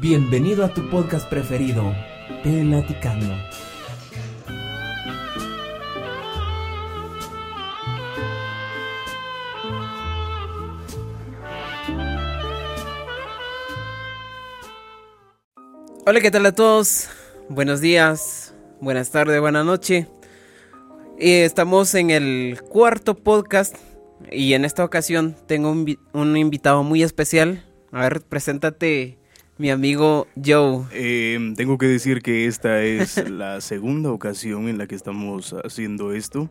Bienvenido a tu podcast preferido, Pelaticando. Hola, ¿qué tal a todos? Buenos días, buenas tardes, buenas noches. Estamos en el cuarto podcast y en esta ocasión tengo un, un invitado muy especial. A ver, preséntate, mi amigo Joe. Eh, tengo que decir que esta es la segunda ocasión en la que estamos haciendo esto.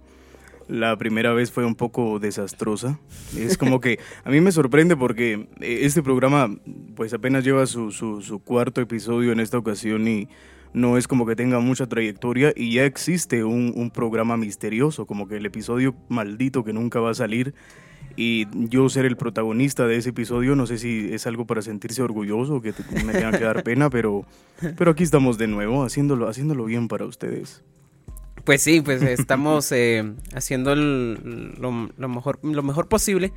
La primera vez fue un poco desastrosa. Es como que a mí me sorprende porque eh, este programa pues apenas lleva su, su, su cuarto episodio en esta ocasión y no es como que tenga mucha trayectoria y ya existe un, un, programa misterioso, como que el episodio maldito que nunca va a salir y yo ser el protagonista de ese episodio, no sé si es algo para sentirse orgulloso o que me tenga que dar pena, pero, pero aquí estamos de nuevo, haciéndolo, haciéndolo bien para ustedes. Pues sí, pues estamos eh, haciendo lo, mejor, lo mejor posible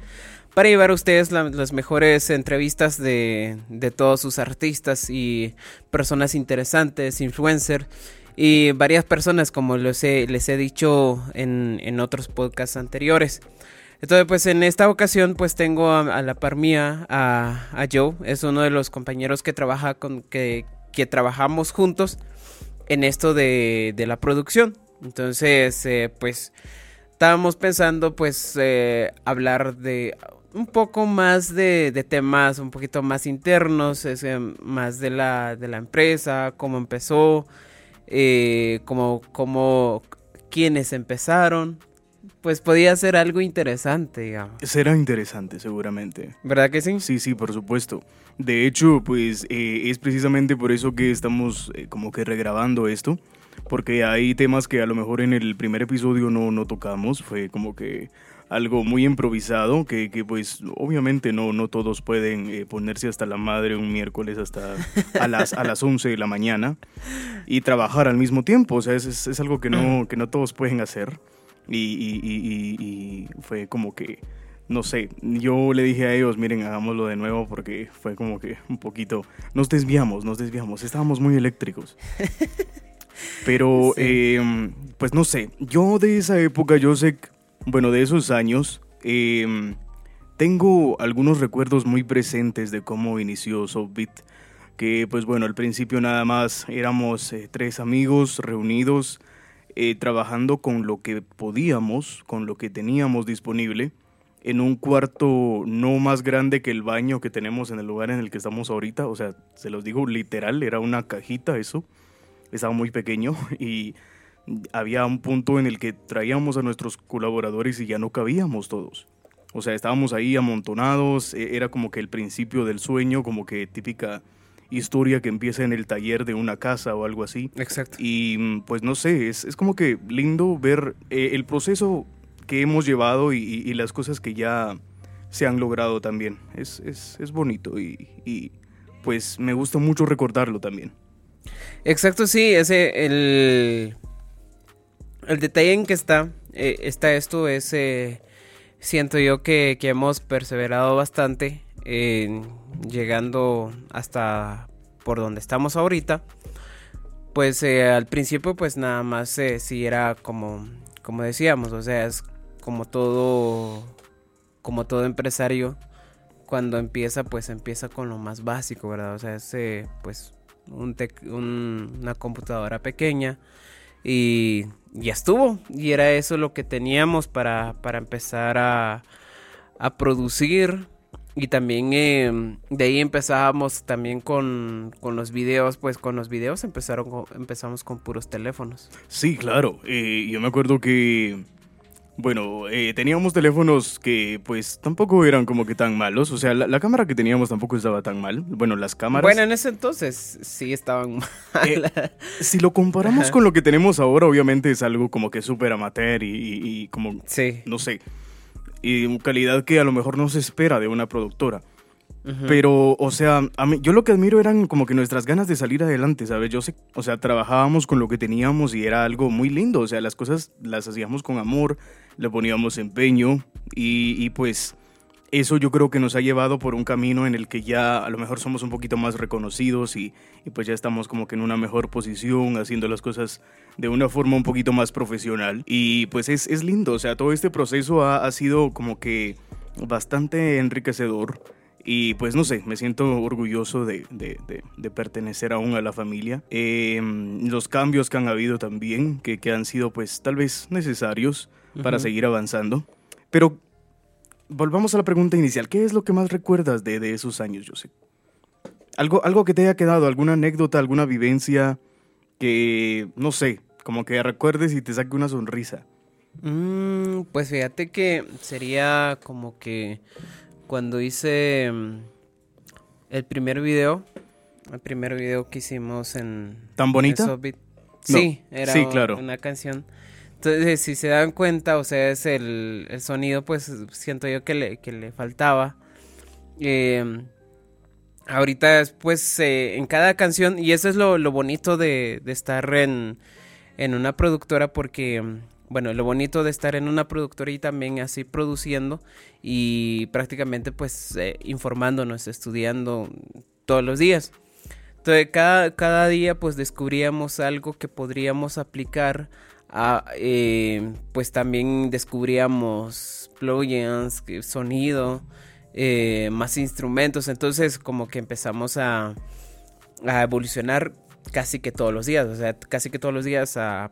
para llevar a ustedes la, las mejores entrevistas de, de, todos sus artistas y personas interesantes, influencers y varias personas, como les he, les he dicho en, en, otros podcasts anteriores. Entonces, pues en esta ocasión, pues tengo a, la par mía a, Joe, es uno de los compañeros que trabaja con que, que trabajamos juntos en esto de, de la producción. Entonces, eh, pues estábamos pensando pues eh, hablar de un poco más de, de, temas un poquito más internos, eh, más de la, de la empresa, cómo empezó, eh, cómo, cómo, quiénes empezaron. Pues podía ser algo interesante, digamos. Será interesante, seguramente. ¿Verdad que sí? Sí, sí, por supuesto. De hecho, pues es precisamente por eso que estamos como que regrabando esto porque hay temas que a lo mejor en el primer episodio no, no tocamos, fue como que algo muy improvisado, que, que pues obviamente no, no todos pueden eh, ponerse hasta la madre un miércoles hasta a las, a las 11 de la mañana y trabajar al mismo tiempo, o sea, es, es, es algo que no, que no todos pueden hacer y, y, y, y fue como que no sé, yo le dije a ellos, miren, hagámoslo de nuevo porque fue como que un poquito, nos desviamos, nos desviamos, estábamos muy eléctricos. Pero, sí. eh, pues no sé, yo de esa época, yo sé, bueno, de esos años, eh, tengo algunos recuerdos muy presentes de cómo inició Softbeat. Que, pues bueno, al principio nada más éramos eh, tres amigos reunidos, eh, trabajando con lo que podíamos, con lo que teníamos disponible, en un cuarto no más grande que el baño que tenemos en el lugar en el que estamos ahorita. O sea, se los digo literal, era una cajita eso estaba muy pequeño y había un punto en el que traíamos a nuestros colaboradores y ya no cabíamos todos. O sea, estábamos ahí amontonados, era como que el principio del sueño, como que típica historia que empieza en el taller de una casa o algo así. Exacto. Y pues no sé, es, es como que lindo ver eh, el proceso que hemos llevado y, y, las cosas que ya se han logrado también. Es, es, es bonito y, y pues me gusta mucho recordarlo también. Exacto, sí, ese, el, el detalle en que está, eh, está esto es, eh, siento yo que, que, hemos perseverado bastante, eh, llegando hasta por donde estamos ahorita, pues eh, al principio pues nada más eh, sí era como, como decíamos, o sea, es como todo, como todo empresario, cuando empieza pues empieza con lo más básico, ¿verdad? O sea, es eh, pues un un, una computadora pequeña y ya estuvo. Y era eso lo que teníamos para, para empezar a, a, producir. Y también eh, de ahí empezábamos también con, con, los videos, pues con los videos empezaron, empezamos con puros teléfonos. Sí, claro. Eh, yo me acuerdo que bueno, eh, teníamos teléfonos que pues tampoco eran como que tan malos. O sea, la, la, cámara que teníamos tampoco estaba tan mal. Bueno, las cámaras... Bueno, en ese entonces sí estaban mal. Eh, si lo comparamos Ajá. con lo que tenemos ahora, obviamente es algo como que súper amateur y, y, y, como... Sí. No sé. Y calidad que a lo mejor no se espera de una productora. Uh -huh. Pero, o sea, a mí, yo lo que admiro eran como que nuestras ganas de salir adelante, ¿sabes? Yo sé, o sea, trabajábamos con lo que teníamos y era algo muy lindo, o sea, las cosas las hacíamos con amor, le poníamos empeño y, y pues eso yo creo que nos ha llevado por un camino en el que ya a lo mejor somos un poquito más reconocidos y, y, pues ya estamos como que en una mejor posición, haciendo las cosas de una forma un poquito más profesional. Y pues es, es lindo, o sea, todo este proceso ha, ha sido como que bastante enriquecedor. Y pues no sé, me siento orgulloso de, de, de, de pertenecer aún a la familia. Eh, los cambios que han habido también, que, que han sido pues tal vez necesarios para seguir avanzando. Pero volvamos a la pregunta inicial. ¿Qué es lo que más recuerdas de, de esos años, José? Algo, algo que te haya quedado, alguna anécdota, alguna vivencia que, no sé, como que recuerdes y te saque una sonrisa. Mm, pues fíjate que sería como que cuando hice mm, el primer video, el primer video que hicimos en... ¿Tan bonita? No, Sí, era sí, claro. una canción. Entonces, si se dan cuenta, o sea, es el, el sonido, pues siento yo que le, que le faltaba. Eh, ahorita después eh, en cada canción, y eso es lo, lo bonito de, de estar en, en una productora, porque, bueno, lo bonito de estar en una productora y también así produciendo y prácticamente pues eh, informándonos, estudiando todos los días. Entonces, cada, cada día pues descubríamos algo que podríamos aplicar a, eh, pues también descubríamos plugins, sonido, eh, más instrumentos, entonces como que empezamos a, a evolucionar casi que todos los días, o sea, casi que todos los días a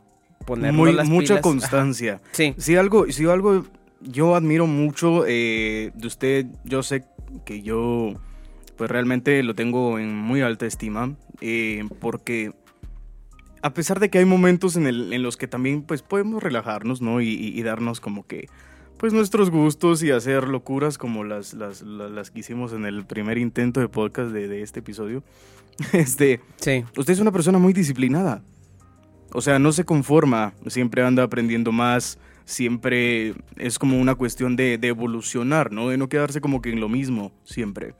las mucha pilas. Ajá. constancia. Sí, Si algo, si algo yo admiro mucho eh, de usted, yo sé que yo pues realmente lo tengo en muy alta estima, porque a pesar de que hay momentos en, el- en los que también pues podemos relajarnos, ¿no? Y, y- y darnos como que pues nuestros gustos y hacer locuras como las, las, las, las que hicimos en el primer intento de podcast de, de este episodio. Este, sí, Usted es una persona muy disciplinada. O sea, no se conforma, siempre anda aprendiendo más, siempre es como una cuestión de, de evolucionar, ¿no? De no quedarse como que en lo mismo siempre.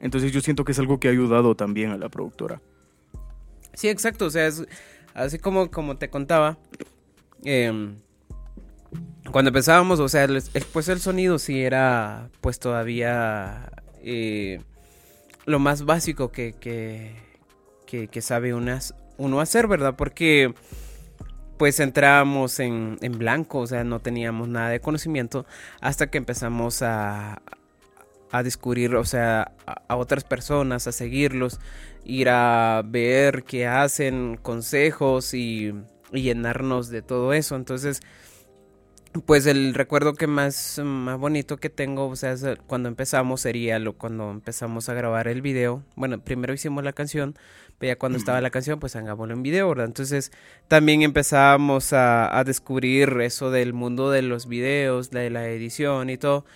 Entonces yo siento que es algo que ha ayudado también a la productora. Sí, exacto. O sea, es así como, como te contaba. em, cuando empezábamos, o sea, el- el- pues el sonido sí era pues todavía eh, lo más básico que, que, que, sabe unas- uno hacer, ¿verdad? Porque pues entrábamos en, en blanco, o sea, no teníamos nada de conocimiento hasta que empezamos a, a descubrir, o sea, a otras personas, a seguirlos, ir a ver qué hacen, consejos y, y llenarnos de todo eso. Entonces, pues el recuerdo que más, más bonito que tengo, o sea, el- cuando empezamos sería lo cuando empezamos a grabar el video. Bueno, primero hicimos la canción, pero ya cuando estaba la canción, pues hagámoslo en video, ¿verdad? Entonces, también empezábamos a, a descubrir eso del mundo de los videos, de la edición y todo.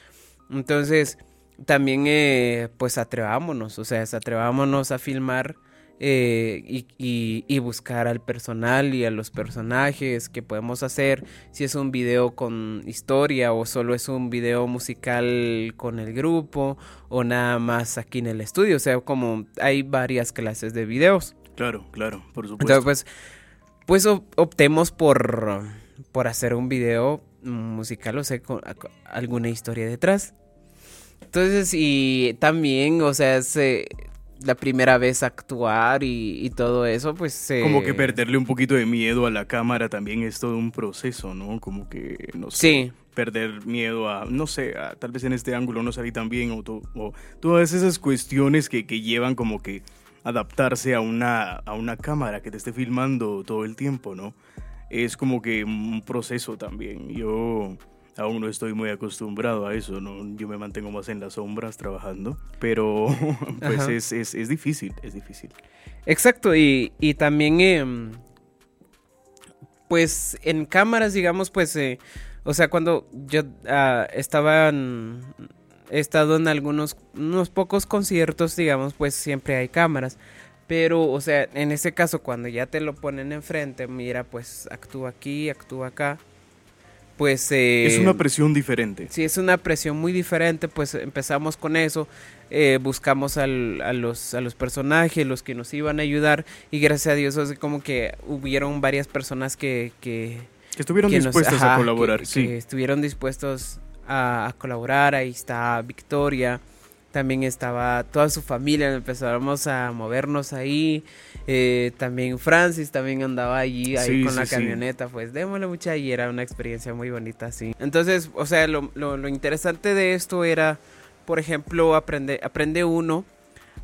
Entonces, también eh, pues atrevámonos, o sea, atrevámonos a filmar eh, y, y- y buscar al personal y a los personajes que podemos hacer, si es un video con historia o solo es un video musical con el grupo o nada más aquí en el estudio, o sea, como hay varias clases de videos. Claro, claro, por supuesto. Entonces, pues, pues op- optemos por, por hacer un video musical, o sea, con alguna historia detrás. Entonces, y también, o sea, es eh, la primera vez actuar y, y todo eso, pues... eh, como que perderle un poquito de miedo a la cámara también es todo un proceso, ¿no? Como que, no sé, Sí, perder miedo a, no sé, a, tal vez en este ángulo no salí tan bien o, to- o todas esas cuestiones que, que llevan como que adaptarse a una, a una cámara que te esté filmando todo el tiempo, ¿no? Es como que un proceso también. Yo aún no estoy muy acostumbrado a eso, ¿no? Yo me mantengo más en las sombras trabajando, pero pues es, es, es difícil, es difícil. Exacto, y, y también, em, pues en cámaras, digamos, pues, eh, o sea, cuando yo ah, estaba, en- he estado en algunos, unos pocos conciertos, digamos, pues siempre hay cámaras. Pero, o sea, en ese caso, cuando ya te lo ponen enfrente, mira, pues actúa aquí, actúa acá, pues... eh, es una presión diferente. Sí, es una presión muy diferente, pues empezamos con eso, eh, buscamos al- a, los, a los personajes, los que nos iban a ayudar y gracias a Dios así como que hubieron varias personas que... que Que estuvieron que nos- dispuestas ajá, a colaborar, que- sí. estuvieron dispuestos a, colaborar. Ahí está Victoria, también estaba toda su familia, empezamos a movernos ahí. Eh, también Francis también andaba allí ahí con la camioneta, pues démosle mucha y era una experiencia muy bonita, sí. Entonces, o sea, lo, lo, interesante de esto era, por ejemplo, aprende, aprende uno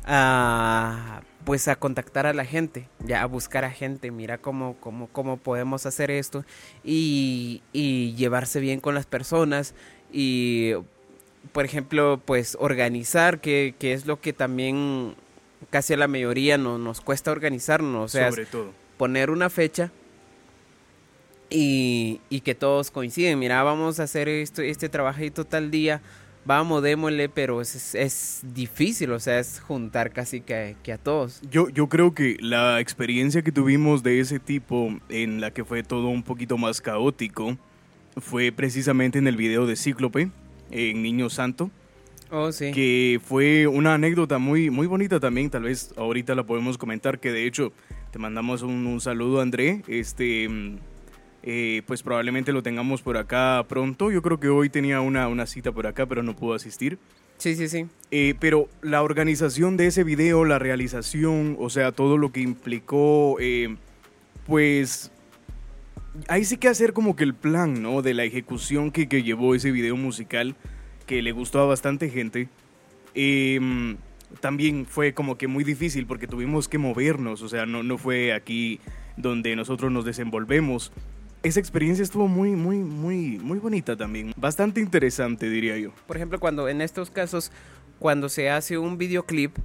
a pues a contactar a la gente, ya a buscar a gente, mira cómo, cómo, cómo podemos hacer esto y, y llevarse bien con las personas y por ejemplo pues organizar que, que es lo que también casi a la mayoría no, nos cuesta organizarnos, o sea, Sobre todo. poner una fecha y, y, que todos coinciden, mira, vamos a hacer esto, este trabajito tal día, vamos, démosle, pero es, es, difícil, o sea, es juntar casi que, que, a todos. Yo, yo creo que la experiencia que tuvimos de ese tipo, en la que fue todo un poquito más caótico, fue precisamente en el video de Cíclope, en Niño Santo Oh, sí. Que fue una anécdota muy, muy bonita también, tal vez ahorita la podemos comentar, que de hecho te mandamos un, saludo André, este, eh, pues probablemente lo tengamos por acá pronto, yo creo que hoy tenía una, una cita por acá, pero no pudo asistir. Sí, sí, sí. Eh, pero la organización de ese video, la realización, o sea, todo lo que implicó, eh, pues ahí sí que hacer como que el plan, ¿no? De la ejecución que, que llevó ese video musical que le gustó a bastante gente. Em, también fue como que muy difícil porque tuvimos que movernos, o sea, no, no fue aquí donde nosotros nos desenvolvemos. Esa experiencia estuvo muy, muy, muy, muy bonita también. Bastante interesante, diría yo. Por ejemplo, cuando en estos casos, cuando se hace un videoclip,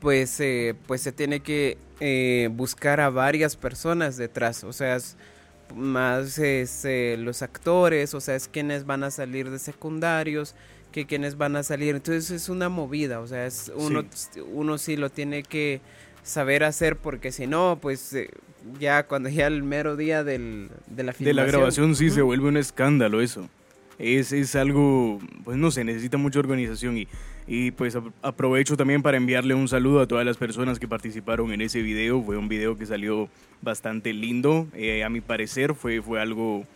pues, eh, pues se tiene que eh, buscar a varias personas detrás. O sea, más es, eh, los actores, o sea, es quienes van a salir de secundarios, que quienes van a salir. Entonces es una movida, o sea, es uno sí, uno sí lo tiene que saber hacer porque si no, pues eh, ya cuando ya el mero día del, de la filmación. De la grabación sí se vuelve un escándalo eso. Es, es algo, pues no sé, necesita mucha organización y y pues aprovecho también para enviarle un saludo a todas las personas que participaron en ese video. Fue un video que salió bastante lindo. Eh, a mi parecer fue, fue algo,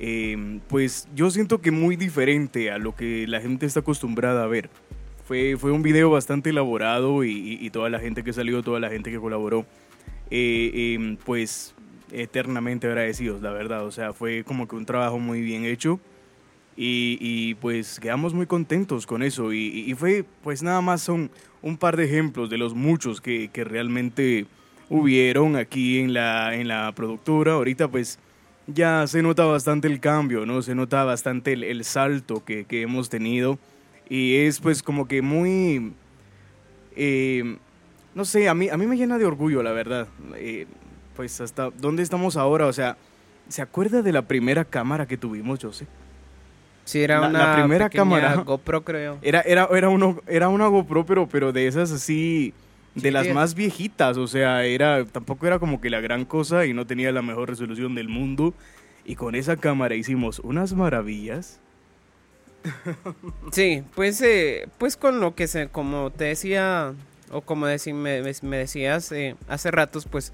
eh, pues yo siento que muy diferente a lo que la gente está acostumbrada a ver. Fue, fue un video bastante elaborado y, y, toda la gente que salió, toda la gente que colaboró, eh, em, pues eternamente agradecidos, la verdad. O sea, fue como que un trabajo muy bien hecho. Y, pues quedamos muy contentos con eso. Y, fue, pues nada más son un par de ejemplos de los muchos que, que, realmente hubieron aquí en la, en la productora. Ahorita pues ya se nota bastante el cambio, ¿no? Se nota bastante el, salto que, que, hemos tenido. Y es pues como que muy... Eh, no sé, a mí, a mí me llena de orgullo, la verdad. Eh, pues hasta dónde estamos ahora, o sea, ¿se acuerda de la primera cámara que tuvimos, José? Sí, era una primera cámara. GoPro, creo. Era, era, era, uno, era una GoPro, pero, pero de esas así, de las más viejitas. O sea, era, tampoco era como que la gran cosa y no tenía la mejor resolución del mundo. Y con esa cámara hicimos unas maravillas. Sí, pues, eh, pues con lo que se, como te decía, o como me, me, decías eh, hace ratos, pues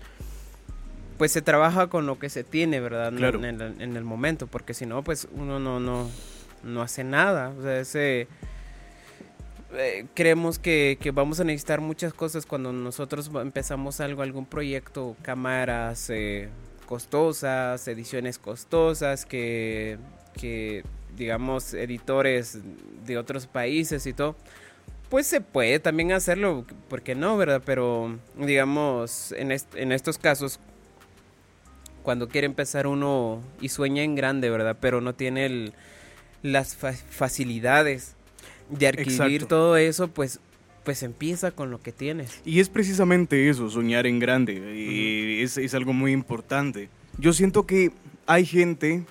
pues se trabaja con lo que se tiene, ¿verdad? Claro. En, el, en, el, momento, porque si no, pues uno no, no, no hace nada. O sea, ese, eh, creemos que, vamos a necesitar muchas cosas cuando nosotros empezamos algo, algún proyecto, cámaras eh, costosas, ediciones costosas, que, que, digamos, editores de otros países y todo. Pues se puede también hacerlo, ¿por qué no, verdad? Pero, digamos, en, en estos casos, cuando quiere empezar uno y sueña en grande, ¿verdad? Pero no tiene el, las facilidades de adquirir todo eso, pues pues empieza con lo que tienes. Y es precisamente eso, soñar en grande. Y es, es, algo muy importante. Yo siento que hay gente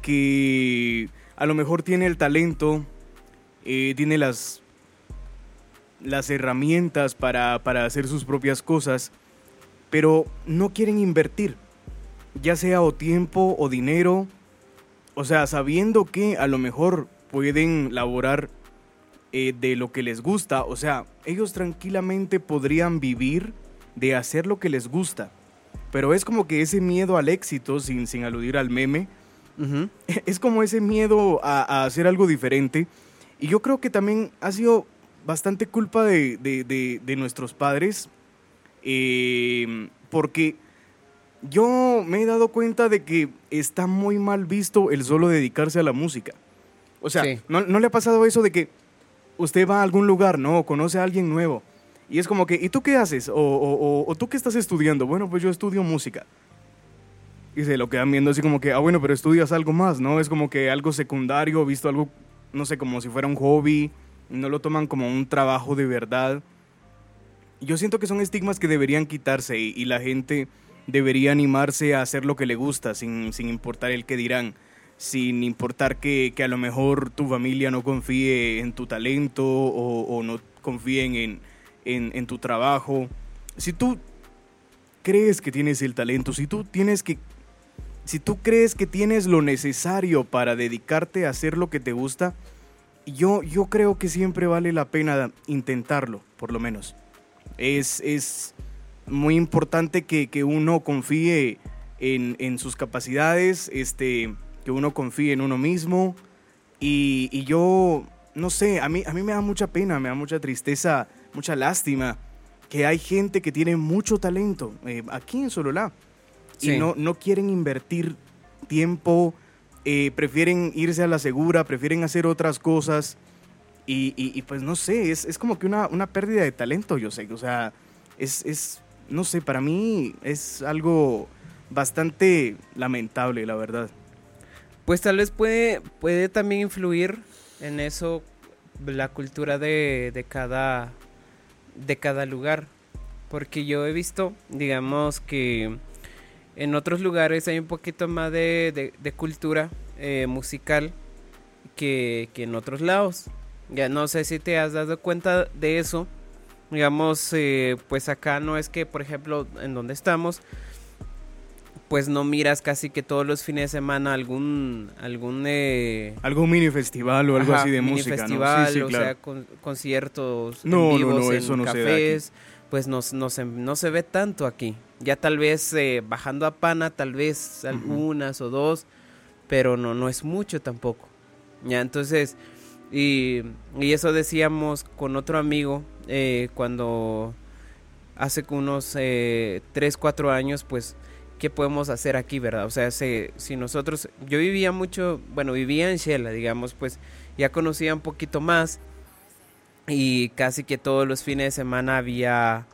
que a lo mejor tiene el talento, eh, tiene las, las herramientas para, para hacer sus propias cosas, pero no quieren invertir, ya sea o tiempo o dinero o sea, sabiendo que a lo mejor pueden laborar eh, de lo que les gusta, o sea, ellos tranquilamente podrían vivir de hacer lo que les gusta. Pero es como que ese miedo al éxito, sin, sin aludir al meme. Es como ese miedo a, a hacer algo diferente. Y yo creo que también ha sido bastante culpa de, de- de- de nuestros padres. eh, porque yo me he dado cuenta de que está muy mal visto el solo dedicarse a la música. O sea, Sí. ¿no, no le ha pasado eso de que usted va a algún lugar, ¿no? O conoce a alguien nuevo. Y es como que, ¿y tú qué haces? O, o- tú qué estás estudiando? Bueno, pues yo estudio música. Y se lo quedan viendo así como que, ah, bueno, pero estudias algo más, ¿no? Es como que algo secundario, visto algo, no sé, como si fuera un hobby, no lo toman como un trabajo de verdad. Yo siento que son estigmas que deberían quitarse y, y la gente debería animarse a hacer lo que le gusta, sin, sin importar el que dirán, sin importar que, que a lo mejor tu familia no confíe en tu talento o, no confíen en, en, en tu trabajo. Si tú crees que tienes el talento, si tú tienes que si tú crees que tienes lo necesario para dedicarte a hacer lo que te gusta, yo, yo creo que siempre vale la pena intentarlo, por lo menos. Es, es muy importante que, que uno confíe en, en sus capacidades, este, que uno confíe en uno mismo. Y, y yo, no sé, a mí, a mí me da mucha pena, me da mucha tristeza, mucha lástima que hay gente que tiene mucho talento eh, aquí en Sololá y Sí. no, no quieren invertir tiempo, eh, prefieren irse a la segura, prefieren hacer otras cosas. Y, y- y, pues no sé, es, es como que una, una pérdida de talento, yo sé. O sea, es, es, no sé, para mí es algo bastante lamentable, la verdad. Pues tal vez puede, puede también influir en eso la cultura de, cada de cada lugar. Porque yo he visto, digamos que en otros lugares hay un poquito más de cultura eh, musical que, que en otros lados. Ya no sé si te has dado cuenta de eso. Digamos, eh, pues acá no es que, por ejemplo, en donde estamos, pues no miras casi que todos los fines de semana algún algún eh, Algo mini festival o algo ajá, así de mini música, festival, ¿no? Sí, sí, o claro. sea, con- conciertos No, en vivos no, en eso no se da cafés, pues no, no, se, no se ve tanto aquí. Ya tal vez eh, bajando a Pana, tal vez algunas o dos, pero no, no es mucho tampoco. Ya, entonces, y, y eso decíamos con otro amigo eh, cuando hace unos eh, 3, 4 años, pues, ¿qué podemos hacer aquí, verdad? O sea, se- si nosotros, yo vivía mucho, bueno, vivía en Shela, digamos, pues, ya conocía un poquito más y casi que todos los fines de semana había,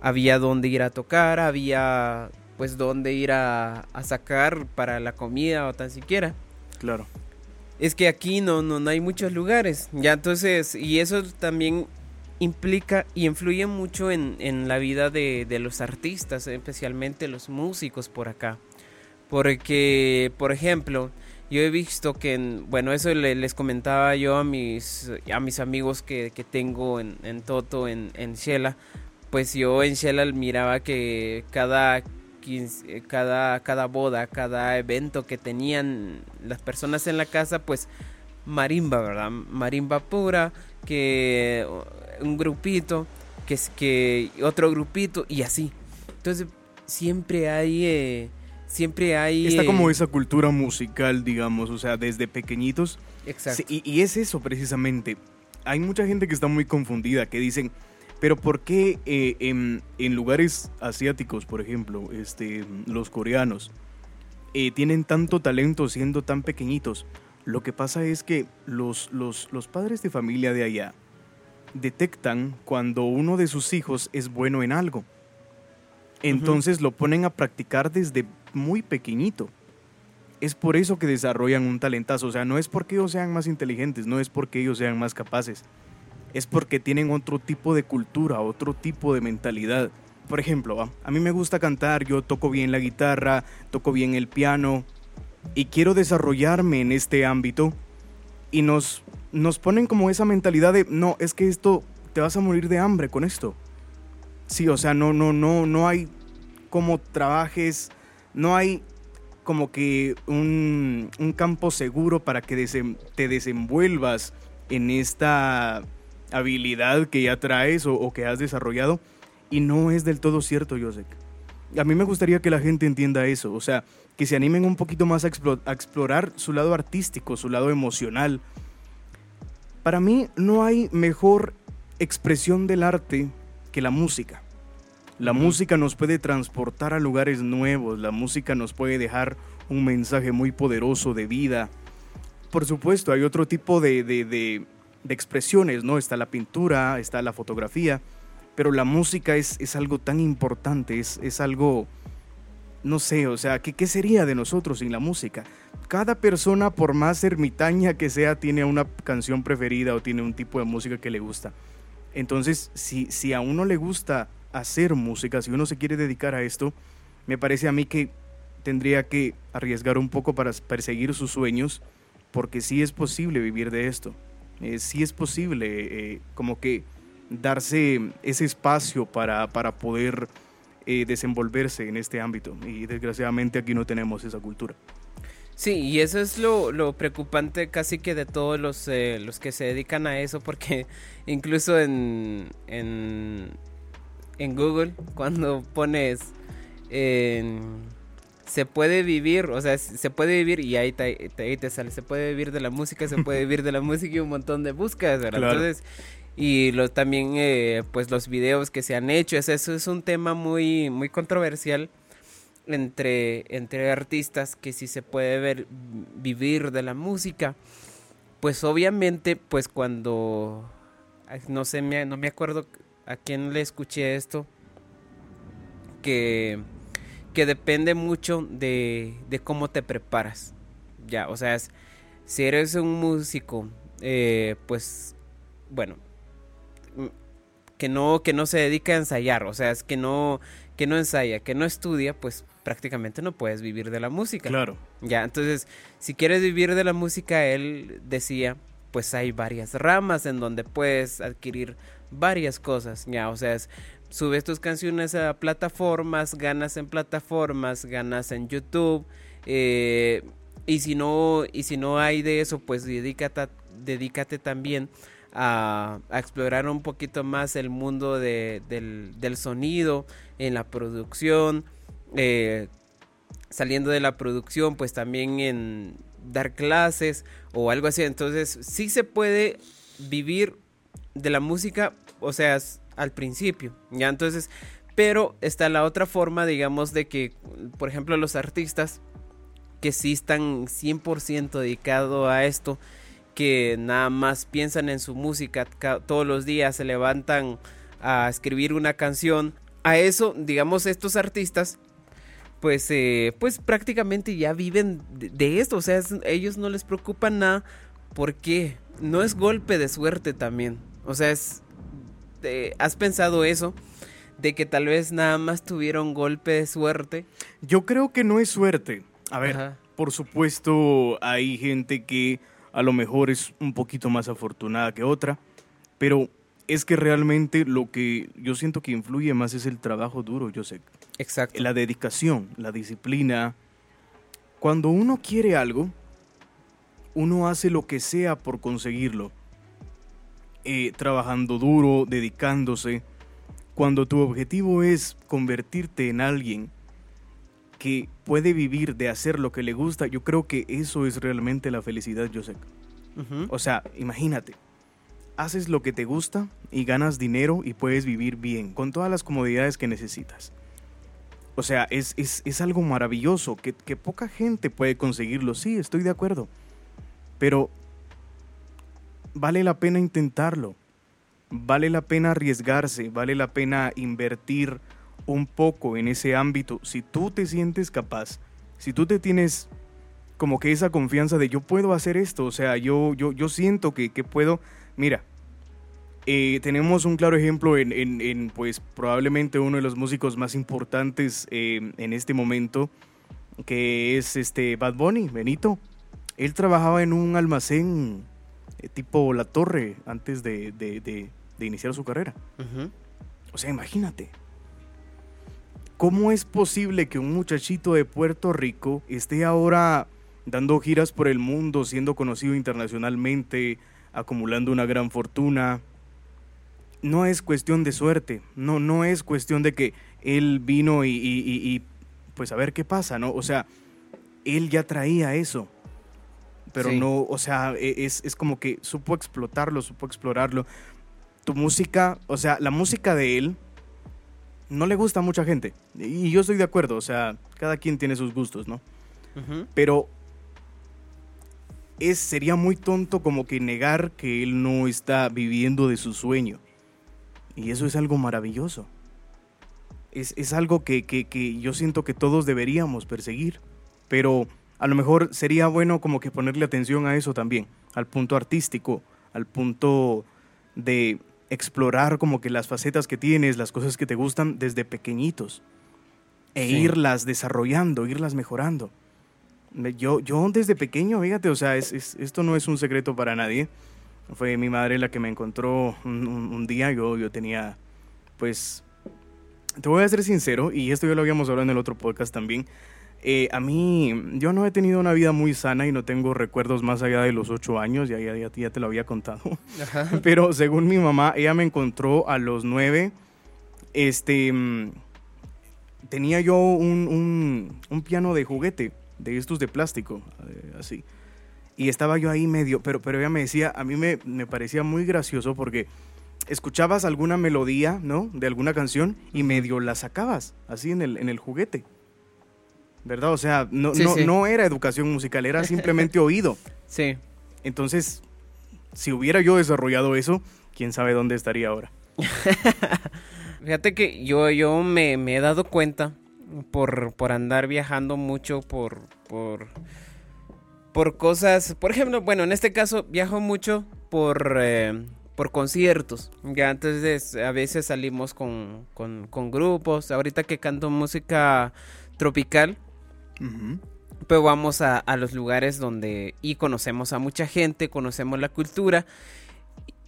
había donde ir a tocar, había, pues, donde ir a, a sacar para la comida o tan siquiera. Claro. Es que aquí no, no, no hay muchos lugares. Ya entonces, y eso también implica y influye mucho en, en la vida de, de los artistas, especialmente los músicos por acá. Porque, por ejemplo, yo he visto que, en- bueno, eso le- les comentaba yo a mis, a mis amigos que, que tengo en, en Toto, en, en Shela. Pues yo en Shela miraba que cada, cada, cada boda, cada evento que tenían las personas en la casa, pues marimba, ¿verdad? Marimba pura, que un grupito, que es que otro grupito y así. Entonces siempre hay, eh, siempre hay. Está eh, como esa cultura musical, digamos, o sea, desde pequeñitos. Exacto. Y, y es eso precisamente. Hay mucha gente que está muy confundida, que dicen, pero ¿por qué eh, en, en lugares asiáticos, por ejemplo, este, los coreanos, eh, tienen tanto talento siendo tan pequeñitos? Lo que pasa es que los, los, los padres de familia de allá detectan cuando uno de sus hijos es bueno en algo. Entonces lo ponen a practicar desde muy pequeñito. Es por eso que desarrollan un talentazo. O sea, no es porque ellos sean más inteligentes, no es porque ellos sean más capaces. Es porque tienen otro tipo de cultura, otro tipo de mentalidad. Por ejemplo, ¿va? a mí me gusta cantar, yo toco bien la guitarra, toco bien el piano y quiero desarrollarme en este ámbito y nos, nos ponen como esa mentalidad de, no, es que esto, te vas a morir de hambre con esto. Sí, o sea, no, no, no, no hay como trabajes, no hay como que un, un campo seguro para que desem- te desenvuelvas en esta habilidad que ya traes o, o que has desarrollado. Y no es del todo cierto, Josek. a mí me gustaría que la gente entienda eso, o sea, que se animen un poquito más a, a explorar su lado artístico, su lado emocional. Para mí no hay mejor expresión del arte que la música. La música nos puede transportar a lugares nuevos, la música nos puede dejar un mensaje muy poderoso de vida. Por supuesto, hay otro tipo de, de, expresiones, ¿no? Está la pintura, está la fotografía, pero la música es, es algo tan importante, es, es, algo, no sé, o sea, ¿qué, ¿qué sería de nosotros sin la música? Cada persona, por más ermitaña que sea, tiene una canción preferida o tiene un tipo de música que le gusta. Entonces, si, si a uno le gusta hacer música, si uno se quiere dedicar a esto, me parece a mí que tendría que arriesgar un poco para perseguir sus sueños, porque sí es posible vivir de esto. Eh, sí es posible eh, como que darse ese espacio para, para poder eh, desenvolverse en este ámbito. Y desgraciadamente aquí no tenemos esa cultura. Sí, y eso es lo, lo preocupante casi que de todos los, los que se dedican a eso, porque incluso en, en en Google cuando pones se puede vivir, o sea, se puede vivir y ahí te, te, sale, se puede vivir de la música, se puede vivir de la música y un montón de búsquedas, ¿verdad? Entonces, y lo, también eh, pues los videos que se han hecho, eso es un tema muy, muy controversial entre, entre artistas que si se puede ver vivir de la música, pues obviamente pues cuando no sé, no me acuerdo a quien le escuché esto, que, que depende mucho de, de cómo te preparas. Ya, o sea, si eres un músico, eh, pues, bueno, que no, que no se dedica a ensayar, o sea, es que no, que no ensaya, que no estudia, pues prácticamente no puedes vivir de la música. Claro. Ya, entonces, si quieres vivir de la música, él decía, pues hay varias ramas en donde puedes adquirir varias cosas, ya, o sea, subes tus canciones a plataformas, ganas en plataformas, ganas en YouTube, eh, y si no, y si no hay de eso, pues dedícate, dedícate también a, explorar un poquito más el mundo del, sonido, en la producción, eh, saliendo de la producción, pues también en dar clases o algo así. Entonces, sí se puede vivir de la música, o sea, al principio, ya entonces, pero está la otra forma, digamos, de que, por ejemplo, los artistas que sí están 100% dedicados a esto, que nada más piensan en su música, todos los días se levantan a escribir una canción, a eso, digamos, estos artistas pues, eh, pues prácticamente ya viven de, esto, o sea, ellos no les preocupa nada porque no es golpe de suerte también, o sea, es, ¿has pensado eso? De que tal vez nada más tuvieron golpe de suerte. Yo creo que no es suerte. A ver, por supuesto hay gente que a lo mejor es un poquito más afortunada que otra, pero es que realmente lo que yo siento que influye más es el trabajo duro, yo sé. Exacto. La dedicación, la disciplina. Cuando uno quiere algo, uno hace lo que sea por conseguirlo. Eh, trabajando duro, dedicándose. Cuando tu objetivo es convertirte en alguien que puede vivir de hacer lo que le gusta, yo creo que eso es realmente la felicidad, Joseph. O sea, imagínate, haces lo que te gusta y ganas dinero y puedes vivir bien, con todas las comodidades que necesitas. O sea, es, es, algo maravilloso, que, que, poca gente puede conseguirlo, sí, estoy de acuerdo. Pero vale la pena intentarlo, vale la pena arriesgarse, vale la pena invertir un poco en ese ámbito. Si tú te sientes capaz, si tú te tienes como que esa confianza de yo puedo hacer esto, o sea, yo, yo, yo siento que, que puedo Mira, eh, tenemos un claro ejemplo en, pues, probablemente uno de los músicos más importantes eh, en este momento, que es este Bad Bunny, Benito. Él trabajaba en un almacén eh, tipo La Torre antes de, iniciar su carrera. O sea, imagínate. ¿Cómo es posible que un muchachito de Puerto Rico esté ahora dando giras por el mundo, siendo conocido internacionalmente, acumulando una gran fortuna, no es cuestión de suerte, no, no es cuestión de que él vino y, y- y- y, pues a ver qué pasa, ¿no? O sea, él ya traía eso, pero Sí. no, o sea, e- es, es como que supo explotarlo, supo explorarlo. Tu música, o sea, la música de él no le gusta a mucha gente, y yo estoy de acuerdo, o sea, cada quien tiene sus gustos, ¿no? Pero es, sería muy tonto como que negar que él no está viviendo de su sueño. Y eso es algo maravilloso. Es, es algo que, que- que yo siento que todos deberíamos perseguir. Pero a lo mejor sería bueno como que ponerle atención a eso también, al punto artístico, al punto de explorar como que las facetas que tienes, las cosas que te gustan desde pequeñitos. E Sí. irlas desarrollando, irlas mejorando. Me- Yo, yo desde pequeño, fíjate, o sea, es, es- esto no es un secreto para nadie. Fue mi madre la que me encontró un, un- un día, yo, yo tenía, pues, te voy a ser sincero, y esto ya lo habíamos hablado en el otro podcast también. Eh, a mí, yo no he tenido una vida muy sana y no tengo recuerdos más allá de los ocho años, ya, ya, ya, te lo había contado. Ajá. Pero según mi mamá, ella me encontró a los nueve. Este. mm, Tenía yo un, un- un piano de juguete, de estos de plástico, eh, así. Y estaba yo ahí medio, pero, pero ella me decía, a mí me, me parecía muy gracioso porque escuchabas alguna melodía, ¿no? De alguna canción y medio la sacabas, así en el, en el juguete. ¿Verdad? O sea, no, Sí, no, sí. no era educación musical, era simplemente oído. Sí. Entonces, si hubiera yo desarrollado eso, quién sabe dónde estaría ahora. Fíjate que yo, yo me, me he dado cuenta por, por andar viajando mucho por, por, por cosas. Por ejemplo, bueno, en este caso viajo mucho por, eh, por conciertos. Ya entonces a veces salimos con, con, con grupos. Ahorita que canto música tropical, pues vamos a, a los lugares donde y conocemos a mucha gente, conocemos la cultura.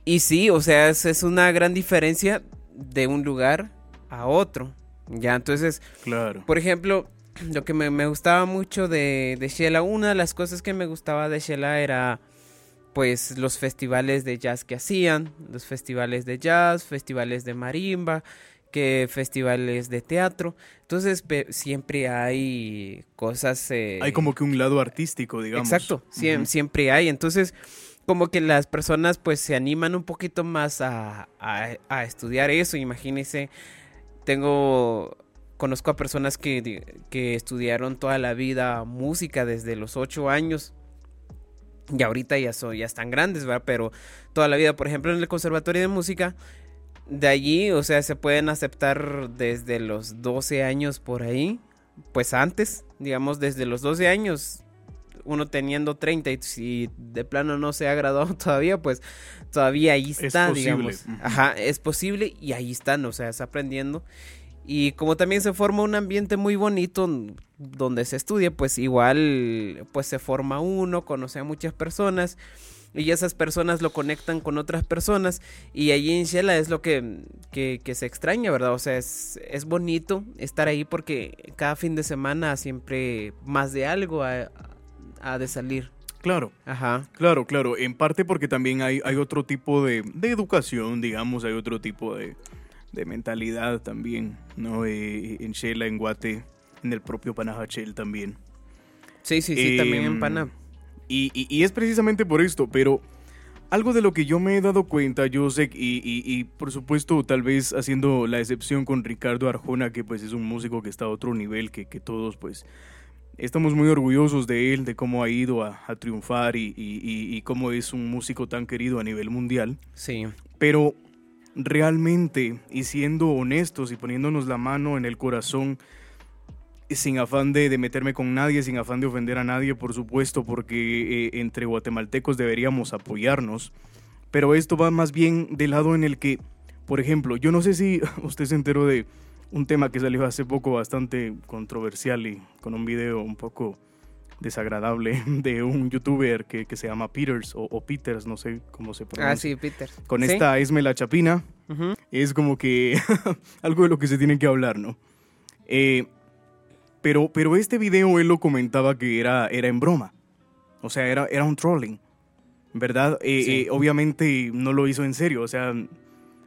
Y sí, o sea, es, es una gran diferencia de un lugar a otro. Ya, entonces, Claro. por ejemplo, lo que me, me gustaba mucho de, de Shela, una de las cosas que me gustaba de Shela era pues los festivales de jazz que hacían, los festivales de jazz, festivales de marimba, que festivales de teatro. Entonces siempre hay cosas... eh, Hay como que un lado artístico, digamos. Exacto, siempre hay. Entonces, como que las personas pues se animan un poquito más a, a- a estudiar eso. Imagínense, tengo, conozco a personas que, que estudiaron toda la vida música desde los ocho años. Y ahorita ya, son, ya están grandes, ¿verdad? Pero toda la vida, por ejemplo, en el Conservatorio de Música, de allí, o sea, se pueden aceptar desde los 12 años por ahí. Pues antes, digamos, desde los 12 años, uno teniendo 30 y si de plano no se ha graduado todavía, pues todavía ahí Es está, digamos. Ajá, es posible y ahí están, o sea, está aprendiendo. Y como también se forma un ambiente muy bonito donde se estudia, pues igual pues se forma uno, conoce a muchas personas y esas personas lo conectan con otras personas y allí en Shela es lo que, que, que se extraña, ¿verdad? O sea, es, es bonito estar ahí porque cada fin de semana siempre más de algo ha, ha de salir. Claro, Ajá. claro, claro. En parte porque también hay, hay otro tipo de, de educación, digamos, hay otro tipo de, de mentalidad también, ¿no? Eh, en Shela, en Guate, en el propio Panajachel también. Sí, sí, sí, también en Em, Pana. Y, y- y es precisamente por esto, pero algo de lo que yo me he dado cuenta, Josek, y, por supuesto tal vez haciendo la excepción con Ricardo Arjona, que pues es un músico que está a otro nivel, que, que todos pues estamos muy orgullosos de él, de cómo ha ido a, a triunfar y cómo es un músico tan querido a nivel mundial. Sí. Pero realmente, y siendo honestos y poniéndonos la mano en el corazón, sin afán de, de meterme con nadie, sin afán de ofender a nadie, por supuesto, porque eh, entre guatemaltecos deberíamos apoyarnos. Pero esto va más bien del lado en el que, por ejemplo, yo no sé si usted se enteró de un tema que salió hace poco bastante controversial y con un video un poco desagradable de un youtuber que, que se llama Peters o, o Peters, no sé cómo se pronuncia Ah, sí, Peter. con Sí. esta Esme la Chapina, Ujú. es como que algo de lo que se tiene que hablar, ¿no? Eh, pero, pero este video él lo comentaba que era, era en broma. O sea, era, era un trolling, ¿verdad? Eh, Sí. eh, obviamente no lo hizo en serio, o sea,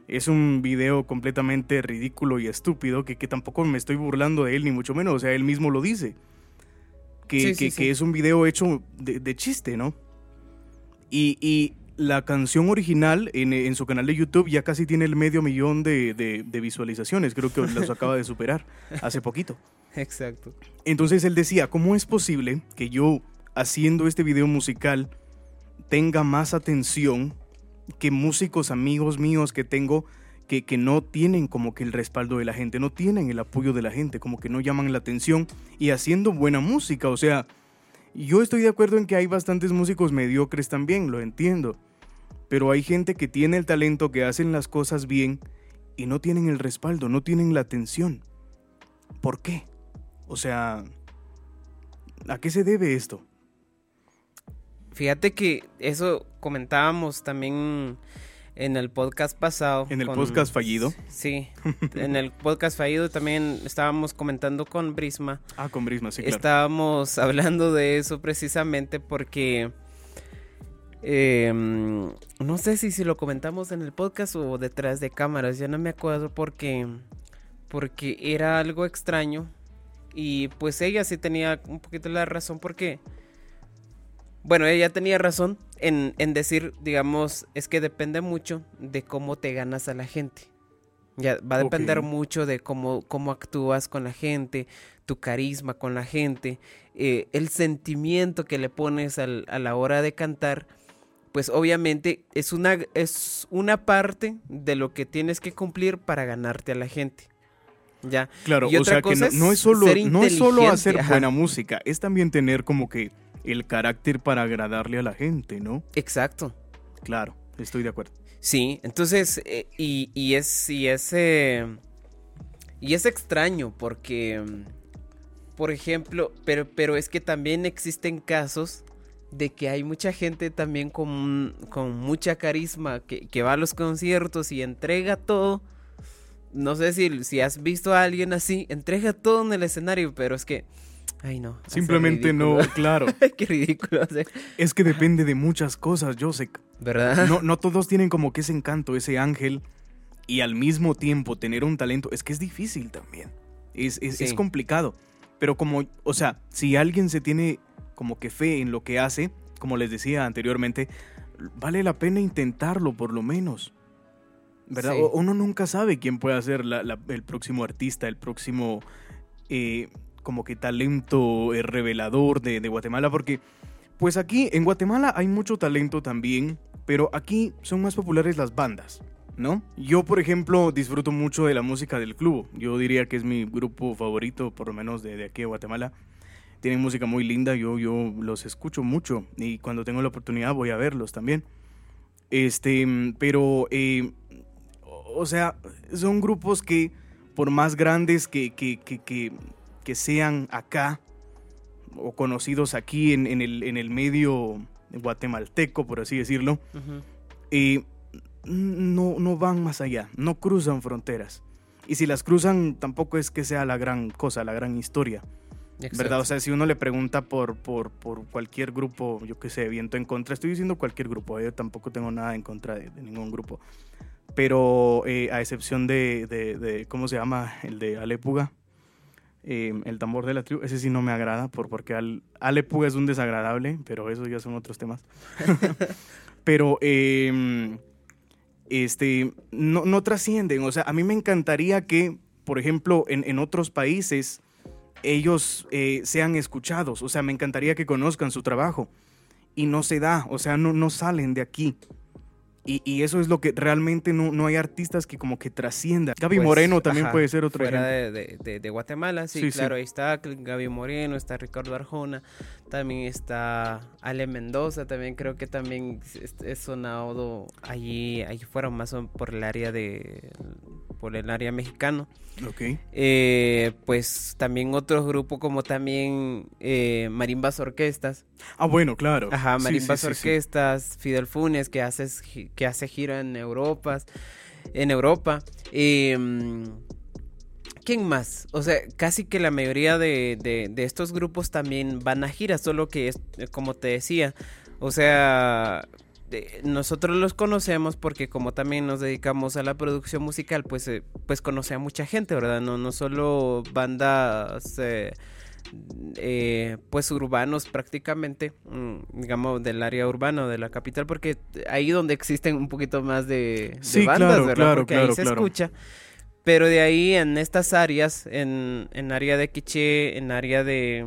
es un video completamente ridículo y estúpido, que, que tampoco me estoy burlando de él, ni mucho menos, o sea, él mismo lo dice. Que, Sí, que- sí. que es un video hecho de, de chiste, ¿no? Y, y la canción original en, en su canal de YouTube ya casi tiene el medio millón de, de- de visualizaciones, creo que los acaba de superar hace poquito. Exacto. Entonces él decía, ¿cómo es posible que yo haciendo este video musical tenga más atención que músicos amigos míos que tengo que, que no tienen como que el respaldo de la gente, no tienen el apoyo de la gente, como que no llaman la atención y haciendo buena música? O sea, yo estoy de acuerdo en que hay bastantes músicos mediocres también, lo entiendo, pero hay gente que tiene el talento, que hacen las cosas bien y no tienen el respaldo, no tienen la atención. ¿Por qué? O sea, ¿a qué se debe esto? Fíjate que eso comentábamos también en el podcast pasado. ¿En el podcast fallido? Sí, en el podcast fallido también estábamos comentando con Brisma. Ah, con Brisma, sí, claro. Estábamos hablando de eso precisamente porque eh, no sé si, si lo comentamos en el podcast o detrás de cámaras, ya no me acuerdo porque porque era algo extraño y pues ella sí tenía un poquito la razón porque bueno, ella tenía razón en, en decir, digamos, es que depende mucho de cómo te ganas a la gente. Ya, va a depender mucho de cómo, cómo actúas con la gente, tu carisma con la gente, eh, el sentimiento que le pones al- a la hora de cantar, pues obviamente es una, es una parte de lo que tienes que cumplir para ganarte a la gente. Ya. Claro, Y o otra sea que cosa no, no es solo, no es solo hacer ajá. buena música, es también tener como que el carácter para agradarle a la gente, ¿no? Exacto. Claro, estoy de acuerdo. Sí, entonces, eh, y, y es, y es, eh, y es extraño porque, por ejemplo, pero, pero es que también existen casos de que hay mucha gente también con, con mucha carisma que, que va a los conciertos y entrega todo. No sé si, si has visto a alguien así, entrega todo en el escenario, pero es que, ay no. Simplemente no, claro. Qué ridículo, hace, Es que depende de muchas cosas, Joseph. ¿verdad? No, no todos tienen como que ese encanto, ese ángel, y al mismo tiempo tener un talento. Es que es difícil también. Es, es, es complicado. Pero como, o sea, si alguien se tiene como que fe en lo que hace, como les decía anteriormente, vale la pena intentarlo por lo menos. ¿Verdad? Sí. Uno nunca sabe quién puede ser la- la- el próximo artista, el próximo eh, como que talento eh, revelador de, de Guatemala, porque pues aquí en Guatemala hay mucho talento también, pero aquí son más populares las bandas, ¿no? Yo, por ejemplo, disfruto mucho de la música del club. Yo diría que es mi grupo favorito, por lo menos de, de aquí de Guatemala. Tienen música muy linda, yo, yo los escucho mucho y cuando tengo la oportunidad voy a verlos también. Este, pero, eh, o sea, son grupos que por más grandes que, que, que, que, sean acá, o conocidos aquí en, en el, en el medio guatemalteco, por así decirlo, Ujú. eh, no, no van más allá, no cruzan fronteras. Y si las cruzan, tampoco es que sea la gran cosa, la gran historia. ¿Verdad? Exacto. O sea, si uno le pregunta por, por, por cualquier grupo, yo qué sé, viento en contra, estoy diciendo cualquier grupo, yo tampoco tengo nada en contra de, de ningún grupo. Pero eh, a excepción de, de- de- ¿cómo se llama? El de Alepuga, eh, el tambor de la tribu, ese sí no me agrada, por, porque Al- Alepuga es un desagradable, pero eso ya son otros temas. pero, eh, este, no, no trascienden, o sea, a mí me encantaría que, por ejemplo, en, en otros países, ellos eh, sean escuchados. O sea, me encantaría que conozcan su trabajo. Y no se da, o sea, no, no salen de aquí. Y, y eso es lo que realmente no, no hay artistas que como que trasciendan. Gaby Pues, Moreno también ajá, puede ser otro fuera de, de- de- de Guatemala, sí, Sí, sí. claro, ahí está Gaby Moreno, está Ricardo Arjona, también está Ale Mendoza, también creo que también es, es sonado allí, allí fueron más por el área de, por el área mexicano. Ok. Eh, pues también otros grupos como también eh, Marimbas Orquestas, Ah, bueno, claro. Ajá, Marimbas sí, sí, sí. Orquestas, Fidel Funes, que hace, que hace gira en Europa. En Europa. Eh, ¿Quién más? O sea, casi que la mayoría de, de- de estos grupos también van a gira, solo que es, como te decía, o sea, eh, nosotros los conocemos porque como también nos dedicamos a la producción musical, pues, eh, pues conoce a mucha gente, ¿verdad? No, no solo bandas... Eh, eh, pues urbanos prácticamente, mm, digamos del área urbana de la capital, porque ahí donde existen un poquito más de, de Sí, bandas, claro, ¿verdad? claro, porque claro, ahí se claro. escucha. Pero de ahí en estas áreas, en, en área de Quiché, en área de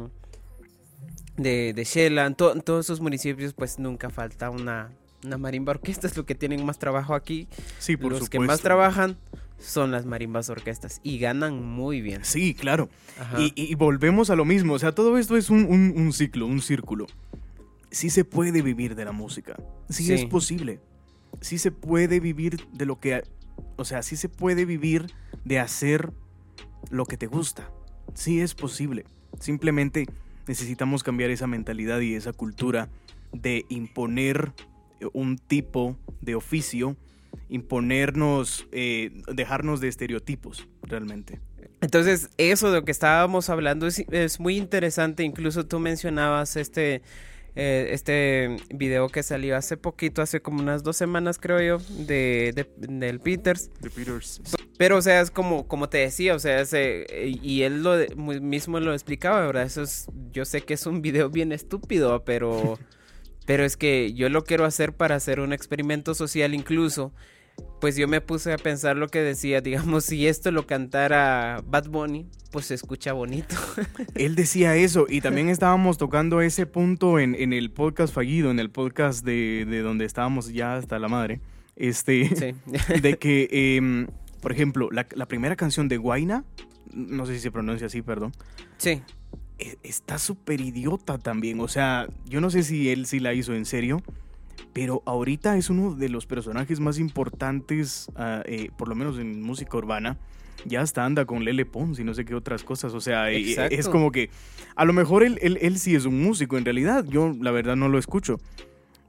de, de Shela, en, to- en todos esos municipios, pues nunca falta una, una marimba orquesta, es lo que tienen más trabajo aquí. Sí, por Los supuesto. que más trabajan son las marimbas orquestas y ganan muy bien. Sí, claro. Y, y volvemos a lo mismo. O sea, todo esto es un, un- un ciclo, un círculo. Sí se puede vivir de la música. Sí, Sí. es posible. Sí se puede vivir de lo que... O sea, sí se puede vivir de hacer lo que te gusta. Sí es posible. Simplemente necesitamos cambiar esa mentalidad y esa cultura de imponer un tipo de oficio, imponernos, eh, dejarnos de estereotipos, realmente. Entonces, eso de lo que estábamos hablando es, es muy interesante. Incluso tú mencionabas este, eh, este video que salió hace poquito, hace como unas dos semanas, creo yo, de, de- del Peters. The Peters. Pero, o sea, es como, como te decía, o sea, es, eh, y él lo de- mismo lo explicaba, ¿verdad? Eso es, yo sé que es un video bien estúpido, pero, pero es que yo lo quiero hacer para hacer un experimento social incluso. Pues yo me puse a pensar lo que decía, digamos, si esto lo cantara Bad Bunny, pues se escucha bonito. Él decía eso y también estábamos tocando ese punto en, en el podcast fallido, en el podcast de, de donde estábamos ya hasta la madre. Este, Sí. de que, em, por ejemplo, la, la primera canción de Guaina, no sé si se pronuncia así, perdón, Sí. E- está súper idiota también. O sea, yo no sé si él sí la hizo en serio, pero ahorita es uno de los personajes más importantes, ah, eh, por lo menos en música urbana. Ya hasta anda con Lele Pons y no sé qué otras cosas. O sea, eh, es como que a lo mejor él, él, él sí es un músico en realidad. Yo la verdad no lo escucho.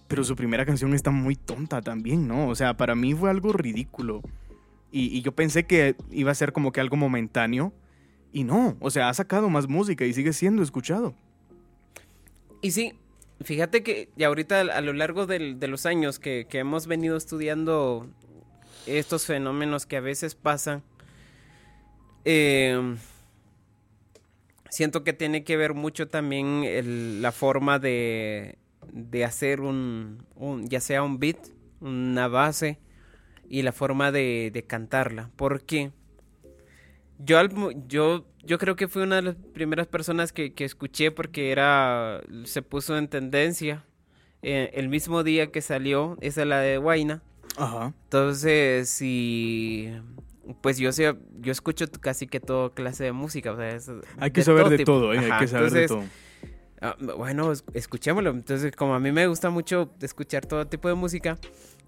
Pero su primera canción está muy tonta también, ¿no? O sea, para mí fue algo ridículo. Y, y yo pensé que iba a ser como que algo momentáneo. Y no, o sea, ha sacado más música y sigue siendo escuchado. Y sí, fíjate que ya ahorita a lo largo de los años que, hemos venido estudiando estos fenómenos que a veces pasan, eh, siento que tiene que ver mucho también la forma de, de hacer un, ya sea un beat, una base y la forma de, de cantarla. Porque yo, yo, yo creo que fui una de las primeras personas que, que escuché porque era, se puso en tendencia eh, el mismo día que salió, esa es la de Guaina. Ajá. Entonces, sí, pues yo sé, yo escucho casi que toda clase de música. O sea, es Hay que saber de tipo. todo, ¿eh? Hay que saber de todo. Ah, bueno, es- escuchémoslo. Entonces, como a mí me gusta mucho escuchar todo tipo de música,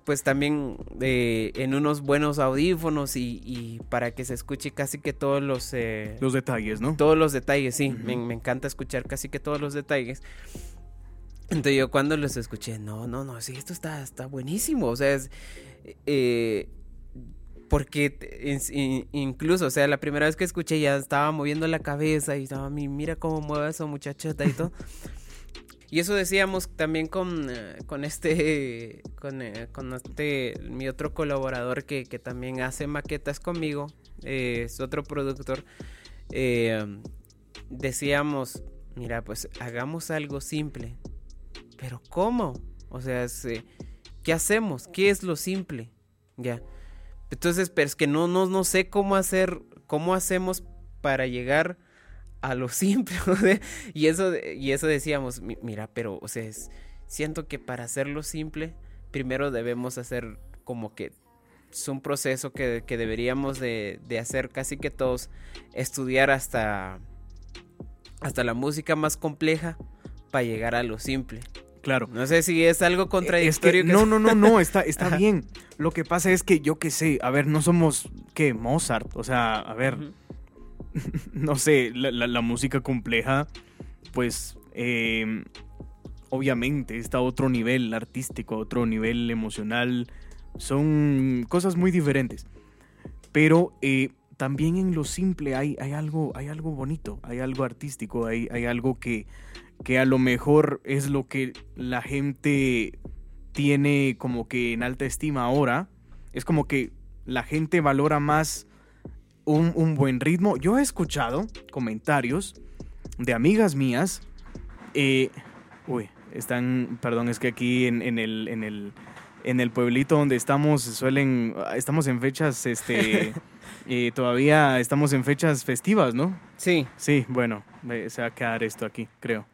pues también eh, en unos buenos audífonos y, y para que se escuche casi que todos los... eh, Los detalles, ¿no? todos los detalles, sí. Me, me encanta escuchar casi que todos los detalles. Entonces yo cuando los escuché, no, no, no, sí, esto está, está buenísimo. O sea, es... eh, porque incluso, o sea, la primera vez que escuché ya estaba moviendo la cabeza y estaba, "Mi- mira cómo mueve esa muchachota y todo. Y eso decíamos también con, eh, con este, con, eh, con este, mi otro colaborador que, que también hace maquetas conmigo, eh, es otro productor. decíamos, mira, pues hagamos algo simple. Pero ¿cómo? O sea, ¿qué hacemos? ¿Qué es lo simple? Ya. Entonces, pero es que no, no, no sé cómo hacer, cómo hacemos para llegar a lo simple. y eso, y eso decíamos, "Mi- mira, pero, o sea, es- siento que para hacerlo simple, primero debemos hacer como que es un proceso que, que deberíamos de, de hacer casi que todos, estudiar hasta, hasta la música más compleja para llegar a lo simple. Claro. No sé si es algo Es contradictorio. que, que- no, no, no, no, está, está Ajá. bien. Lo que pasa es que yo qué sé, a ver, no somos, ¿qué? Mozart. O sea, a ver. no sé, la, música compleja, pues eh, obviamente está a otro nivel artístico, a otro nivel emocional, son cosas muy diferentes. Pero eh, también en lo simple hay, hay, algo, hay algo bonito, hay algo artístico, hay, hay algo que, que a lo mejor es lo que la gente tiene como que en alta estima ahora. Es como que la gente valora más un, un buen ritmo. Yo he escuchado comentarios de amigas mías. eh, uy, están, perdón, es que aquí en, en el, en el, en el pueblito donde estamos suelen, estamos en fechas, este, eh, todavía estamos en fechas festivas, ¿no? Sí, Sí, bueno, eh, se va a quedar esto aquí, creo.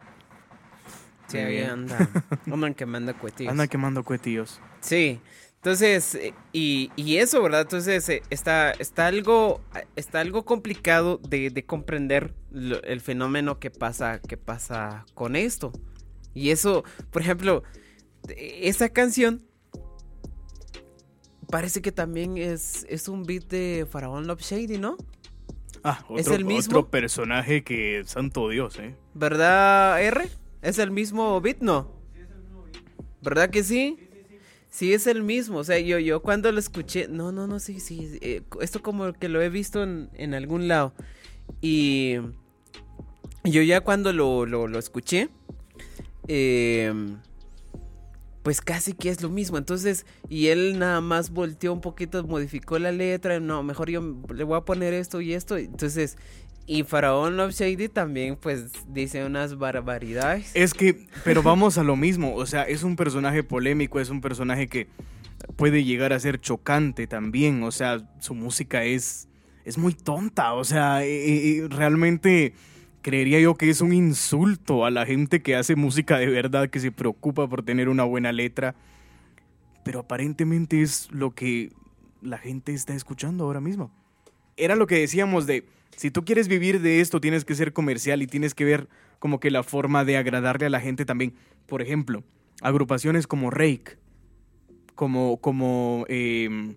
sí, ahí anda. Andan quemando cuetillos. Anda quemando cuetillos. Sí. Entonces, eh, y, y eso, ¿verdad? Entonces, eh, está, está, algo, está algo complicado de, de comprender lo- el fenómeno que pasa, que pasa con esto. Y eso, por ejemplo, eh, esa canción parece que también es, es un beat de Faraón Love Shady, ¿no? Ah, ¿Es otro, el mismo? otro personaje que, santo Dios, ¿eh? ¿Verdad, R? ¿Es el mismo beat, no? ¿Verdad que sí? Sí, es el mismo. O sea, yo, yo cuando lo escuché. No, no, no, sí, sí. eh, esto como que lo he visto en, en algún lado. Y. Yo ya cuando lo, lo, lo escuché. eh, pues casi que es lo mismo. Entonces, y él nada más volteó un poquito, modificó la letra. No, mejor yo le voy a poner esto y esto. Entonces, y Faraón Love Shady también, pues, dice unas barbaridades. Es que, pero vamos a lo mismo, o sea, es un personaje polémico, es un personaje que puede llegar a ser chocante también, o sea, su música es, es muy tonta, o sea, eh, eh, realmente creería yo que es un insulto a la gente que hace música de verdad, que se preocupa por tener una buena letra, pero aparentemente es lo que la gente está escuchando ahora mismo. Era lo que decíamos de, si tú quieres vivir de esto, tienes que ser comercial y tienes que ver como que la forma de agradarle a la gente también. Por ejemplo, agrupaciones como Rake, como, como eh,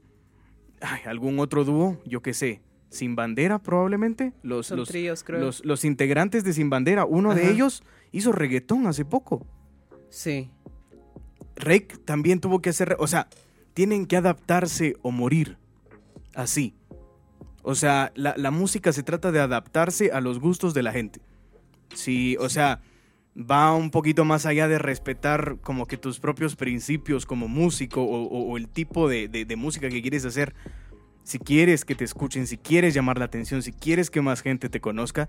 ay, algún otro dúo, yo qué sé, Sin Bandera probablemente. Los, tríos, creo. los, los integrantes de Sin Bandera, uno de ellos hizo reggaetón hace poco. Sí. Rake también tuvo que hacer, o sea, tienen que adaptarse o morir. Así. O sea, la, la música se trata de adaptarse a los gustos de la gente. Sí, o sea, va un poquito más allá de respetar como que tus propios principios como músico o, el tipo de, de- de música que quieres hacer. Si quieres que te escuchen, si quieres llamar la atención, si quieres que más gente te conozca,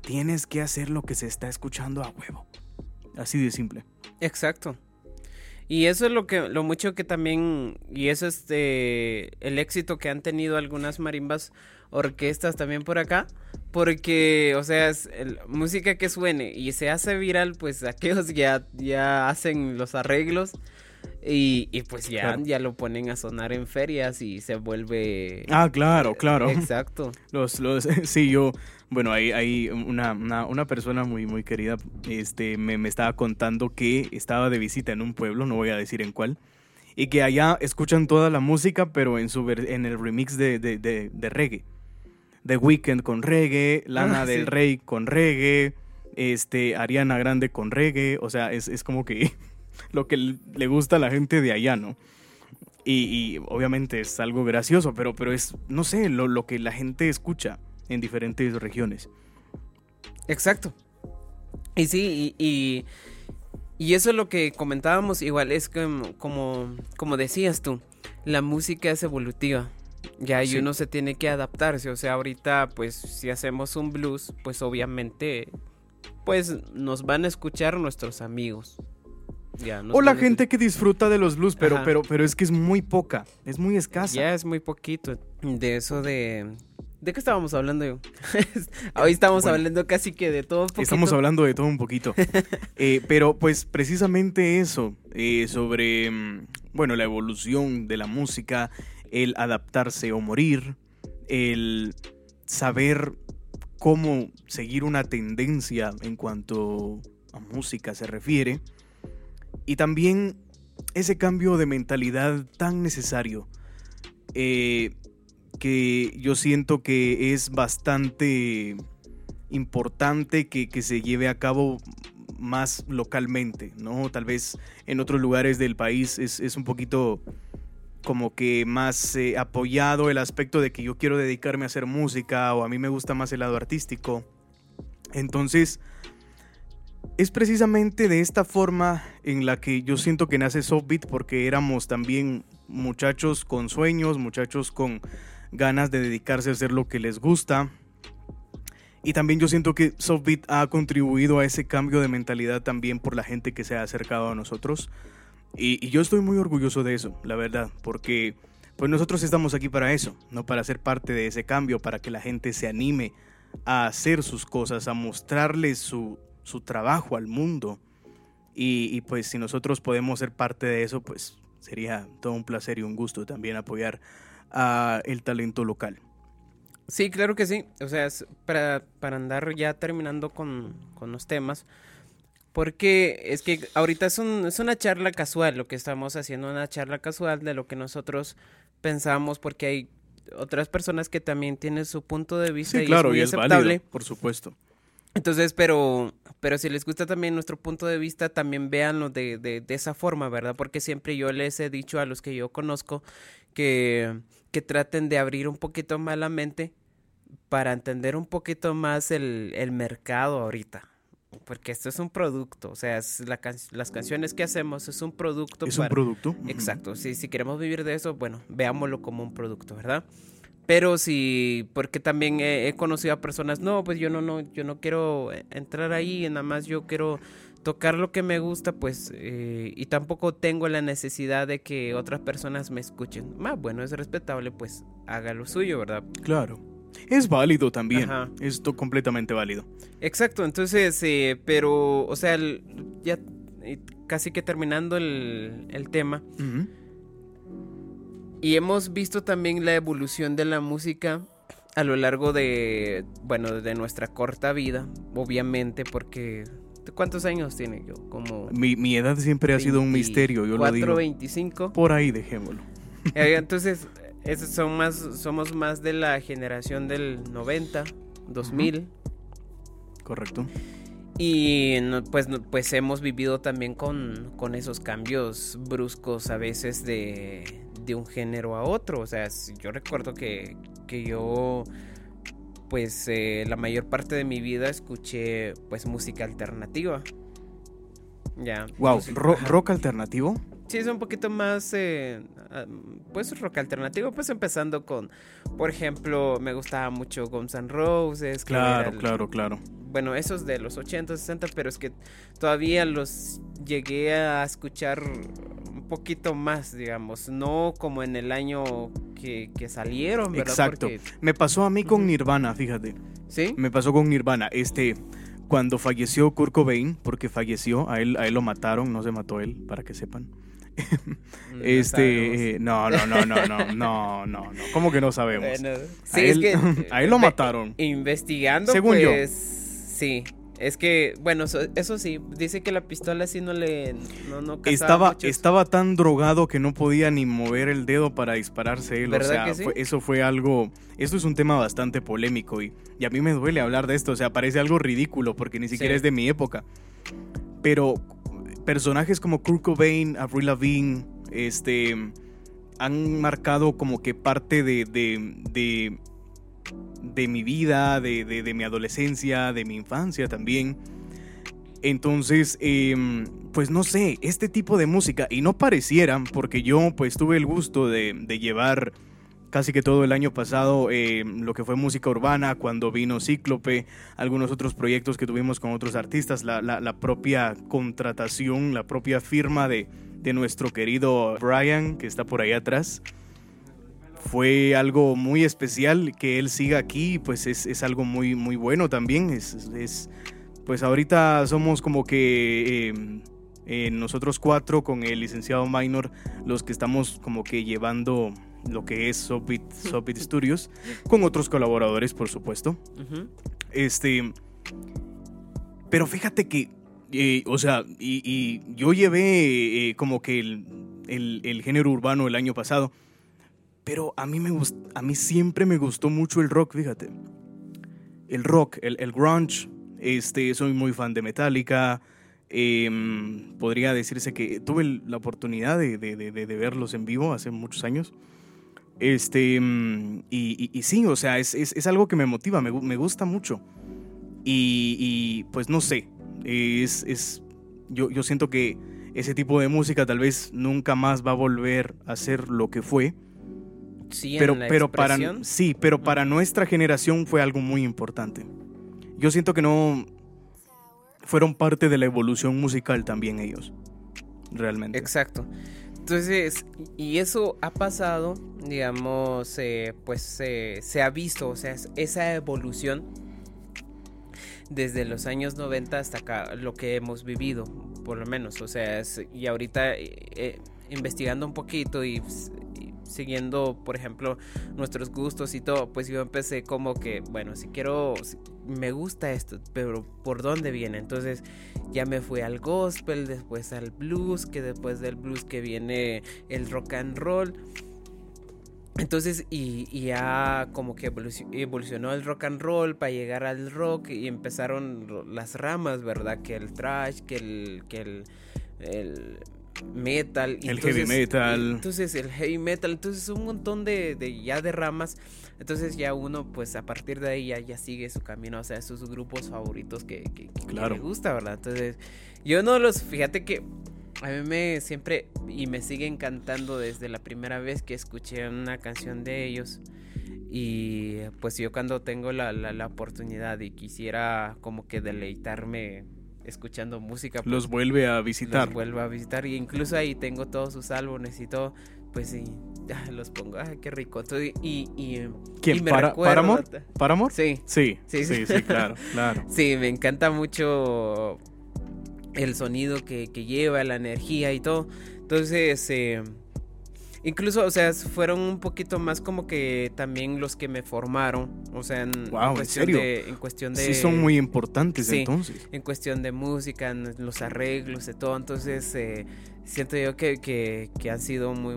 tienes que hacer lo que se está escuchando a huevo. Así de simple. Exacto. Y eso es lo que, lo mucho que también, y eso es de el éxito que han tenido algunas marimbas orquestas también por acá, porque, o sea, es el- música que suene y se hace viral, pues aquellos ya, ya hacen los arreglos y, y pues ya, Claro. ya lo ponen a sonar en ferias y se vuelve... Ah, claro, claro. Exacto. Los, los, sí, yo, bueno, hay, hay una, una, una persona muy, muy querida, este, me, me estaba contando que estaba de visita en un pueblo, no voy a decir en cuál, y que allá escuchan toda la música, pero en, su, en el remix de, de, de, de reggae. The Weeknd con reggae, Lana Ah, del sí. Rey con reggae, este, Ariana Grande con reggae, o sea, es, es como que lo que le gusta a la gente de allá, ¿no? Y, y obviamente es algo gracioso, pero, pero es, no sé, lo, lo que la gente escucha en diferentes regiones. Exacto. Y sí, y, y, y eso es lo que comentábamos, igual es como, como, como decías tú, la música es evolutiva. Ya, y Sí. uno se tiene que adaptarse. O sea, ahorita, pues, si hacemos un blues, pues obviamente, pues nos van a escuchar nuestros amigos. Ya, O la a gente que disfruta de los blues, pero, Ajá. pero, pero es que es muy poca, es muy escasa. Ya es muy poquito de eso de... ¿De qué estábamos hablando yo? Hoy estamos Bueno. hablando casi que de todo un poquito. Estamos hablando de todo un poquito. Eh, pero pues precisamente eso, eh, sobre, mm, bueno, la evolución de la música, el adaptarse o morir, el saber cómo seguir una tendencia en cuanto a música se refiere, y también ese cambio de mentalidad tan necesario. eh, que yo siento que es bastante importante que, que se lleve a cabo más localmente, ¿no? Tal vez en otros lugares del país es, es un poquito como que más eh, apoyado el aspecto de que yo quiero dedicarme a hacer música o a mí me gusta más el lado artístico. Entonces, es precisamente de esta forma en la que yo siento que nace Softbeat porque éramos también muchachos con sueños, muchachos con ganas de dedicarse a hacer lo que les gusta. Y también yo siento que Softbeat ha contribuido a ese cambio de mentalidad también por la gente que se ha acercado a nosotros. Y, yo estoy muy orgulloso de eso, la verdad, porque pues nosotros estamos aquí para eso, no para ser parte de ese cambio, para que la gente se anime a hacer sus cosas, a mostrarles su, su trabajo al mundo. Y, y, pues si nosotros podemos ser parte de eso, pues sería todo un placer y un gusto también apoyar a el talento local. Sí, claro que sí. O sea, para, para andar ya terminando con, con, los temas. Porque es que ahorita es, un, es una charla casual, lo que estamos haciendo, una charla casual de lo que nosotros pensamos, porque hay otras personas que también tienen su punto de vista sí, y claro, es muy y es aceptable. válido, por supuesto. Entonces, pero, pero si les gusta también nuestro punto de vista, también véanlo de, de, de, esa forma, ¿verdad? Porque siempre yo les he dicho a los que yo conozco que, que traten de abrir un poquito más la mente para entender un poquito más el, el mercado ahorita. Porque esto es un producto, o sea, es la can las canciones que hacemos es un producto. Es para... un producto. Exacto, si, si queremos vivir de eso, bueno, veámoslo como un producto, ¿verdad? Pero sí, porque también he, he, conocido a personas, no, pues yo no, no, yo no quiero entrar ahí, nada más yo quiero tocar lo que me gusta, pues, eh, y tampoco tengo la necesidad de que otras personas me escuchen. Más ah, bueno, es respetable, pues haga lo suyo, ¿verdad? Claro. Es válido también. Ajá. Esto completamente válido. Exacto, entonces, eh, pero, o sea, el, ya eh, casi que terminando el, el tema. Uh -huh. Y hemos visto también la evolución de la música a lo largo de, bueno, de nuestra corta vida, obviamente, porque ¿cuántos años tiene yo? Como mi, mi edad siempre 20, ha sido un misterio, yo 4, lo digo. 25. Por ahí dejémoslo. Entonces, esos son más, somos más de la generación del 90, 2000. Uh -huh. Correcto. Y pues, pues hemos vivido también con, con esos cambios bruscos a veces de, de, un género a otro. O sea, yo recuerdo que, que yo, pues eh, la mayor parte de mi vida escuché pues música alternativa. Ya. Wow, música, rock, rock alternativo. Sí, es un poquito más, eh, pues rock alternativo, pues empezando con, por ejemplo, me gustaba mucho Guns N' Roses. Claro, el, claro, claro. Bueno, esos de los 80, 60, pero es que todavía los llegué a escuchar un poquito más, digamos, no como en el año que, que salieron, ¿verdad? Exacto. Porque... Me pasó a mí con Nirvana, fíjate. ¿Sí? Me pasó con Nirvana, este cuando falleció Kurt Cobain, porque falleció, a él, a él lo mataron, no se mató él, para que sepan. Mm, este, eh, no, no, no, no, no, no, no, no, ¿cómo que no sabemos? Bueno, sí, a, él, es que, a él lo mataron. Investigando, Según pues, yo. sí. Es que, bueno, eso, eso, sí, dice que la pistola sí no le. No, no estaba, muchos. estaba tan drogado que no podía ni mover el dedo para dispararse él. O sea, que sí? fue, eso fue algo. Esto es un tema bastante polémico y, y, a mí me duele hablar de esto. O sea, parece algo ridículo porque ni siquiera Sí. es de mi época. Pero personajes como Kurt Cobain, Avril Lavigne, este, han marcado como que parte de, de, de, de mi vida, de, de, de, mi adolescencia, de mi infancia también. Entonces, eh, pues no sé, este tipo de música, y no pareciera, porque yo pues tuve el gusto de, de llevar casi que todo el año pasado eh, lo que fue música urbana, cuando vino Cíclope, algunos otros proyectos que tuvimos con otros artistas, la, la, la propia contratación, la propia firma de, de, nuestro querido Brian, que está por ahí atrás. Fue algo muy especial que él siga aquí, pues es, es algo muy, muy bueno también. Es, es, pues ahorita somos como que eh, eh, nosotros cuatro con el licenciado Minor los que estamos como que llevando lo que es Softbeat, Softbeat Studios, con otros colaboradores, por supuesto. Uh -huh. Este. Pero fíjate que. Eh, o sea, y, y yo llevé como que el, el, el, género urbano el año pasado. Pero a mí, me a mí siempre me gustó mucho el rock, fíjate. El rock, el, el grunge. Este, soy muy fan de Metallica. Eh, podría decirse que tuve la oportunidad de, de, de, verlos en vivo hace muchos años. Este, y, y, y sí, o sea, es, es, es, algo que me motiva, me, me gusta mucho. Y, y, pues no sé, Es, es, yo, yo siento que ese tipo de música tal vez nunca más va a volver a ser lo que fue. Sí, pero, en la pero para sí, pero para nuestra generación fue algo muy importante. Yo siento que no fueron parte de la evolución musical también ellos. Realmente. Exacto. Entonces, y eso ha pasado, digamos, eh, pues eh, se ha visto, o sea, es- esa evolución desde los años 90 hasta acá, lo que hemos vivido, por lo menos, o sea, es- y ahorita eh, investigando un poquito y, s- y siguiendo, por ejemplo, nuestros gustos y todo, pues yo empecé como que, bueno, si quiero, me gusta esto, pero ¿por dónde viene? Entonces ya me fui al gospel, después al blues, que después del blues que viene el rock and roll. Entonces, y, ya como que evoluci- evolucionó el rock and roll para llegar al rock y empezaron ro- las ramas, ¿verdad? Que el trash, que el, que el metal. El heavy metal. Entonces, el heavy metal, entonces un montón de, de ya de ramas. Entonces ya uno, pues a partir de ahí ya, ya sigue su camino, o sea, sus grupos favoritos que, que, que- que Claro. le gusta, ¿verdad? Entonces, yo no los, fíjate que a mí me siempre y me sigue encantando desde la primera vez que escuché una canción de ellos. Y pues yo cuando tengo la, la, la oportunidad y quisiera como que deleitarme escuchando música, pues, Los vuelve a los visitar. vuelvo a visitar. Y incluso ahí tengo todos sus álbumes y todo. Pues sí, los pongo, ay, qué rico. Entonces, y, y, ¿Quién? y me ¿Para. ¿Paramore? Sí, Sí, Sí, sí, sí. sí, claro, claro. Sí, me encanta mucho el sonido que, que lleva, la energía y todo. Entonces, eh, incluso, o sea, fueron un poquito más como que también los que me formaron. O sea, en, Guau, ¿en cuestión? De, en cuestión de... Sí, son muy importantes sí. entonces. En cuestión de música, en los arreglos, de todo. Entonces, eh, siento yo que, que, que han sido muy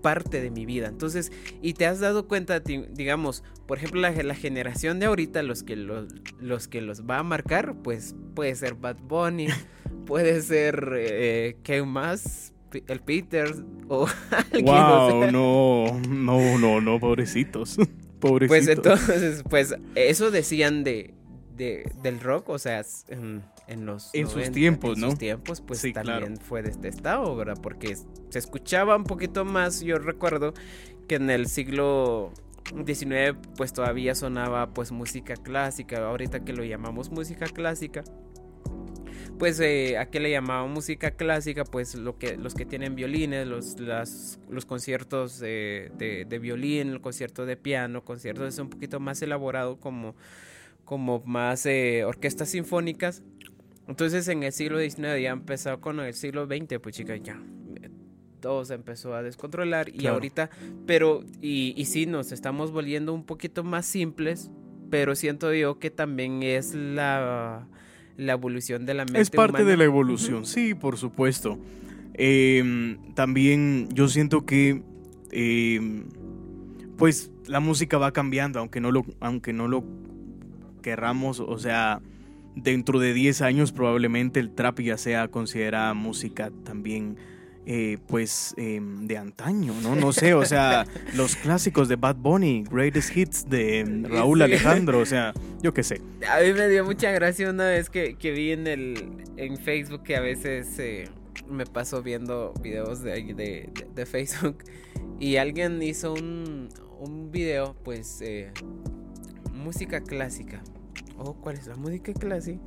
parte de mi vida. Entonces, y te has dado cuenta, digamos, por ejemplo, la, la generación de ahorita, los que los, los que los va a marcar, pues puede ser Bad Bunny, puede ser eh, ¿qué más? El Peter o alguien, o Wow, sea. no, no, no, no, pobrecitos. Pobrecitos. Pues entonces, pues eso decían de, de del rock, o sea, en, en los En sus 90, tiempos, en ¿no? sus tiempos, pues Sí, claro. también fue detestado, ¿verdad? Porque se escuchaba un poquito más, yo recuerdo que en el siglo XIX pues todavía sonaba pues música clásica, ahorita que lo llamamos música clásica. Pues eh, a qué le llamaban música clásica, pues lo que los que tienen violines, los las, los conciertos de, de, de violín, el concierto de piano, conciertos es un poquito más elaborado como como más eh, orquestas sinfónicas. Entonces en el siglo XIX ya empezó con el siglo XX, pues chicas, ya todo se empezó a descontrolar y Claro. ahorita, pero y, y sí nos estamos volviendo un poquito más simples, pero siento yo que también es la, la evolución de la mente. Es parte humana. de la evolución, sí, por supuesto. Eh, también yo siento que, eh, pues, la música va cambiando, aunque no lo, aunque no lo querramos. O sea, dentro de 10 años probablemente el trap ya sea considerada música también, eh, pues, eh, de antaño, ¿no? No sé, o sea, los clásicos de Bad Bunny, Greatest Hits de Raúl Sí. Alejandro, o sea, yo qué sé. A mí me dio mucha gracia una vez que, que vi en el en Facebook que a veces eh, me paso viendo videos de, de- de Facebook y alguien hizo un, un video pues eh, música clásica. Oh, ¿cuál es la música clásica?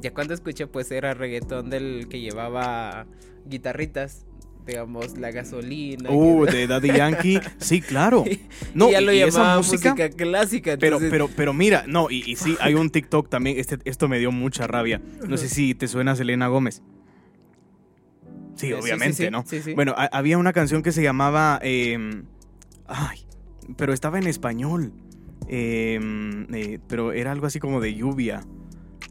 Ya cuando escuché pues era reggaetón del que llevaba guitarritas, digamos la gasolina. Uh, que- de Daddy Yankee, sí, claro. No, y ya lo y esa música- música, clásica. Pero, entonces- pero, pero mira, no, y, y sí, hay un TikTok también, este, esto me dio mucha rabia. No sé si te suena Selena Gómez. Sí, Eh, obviamente, sí, ¿no? sí, sí. Bueno, ha- había una canción que se llamaba... eh, ay, pero estaba en español. Eh, eh, pero era algo así como de lluvia.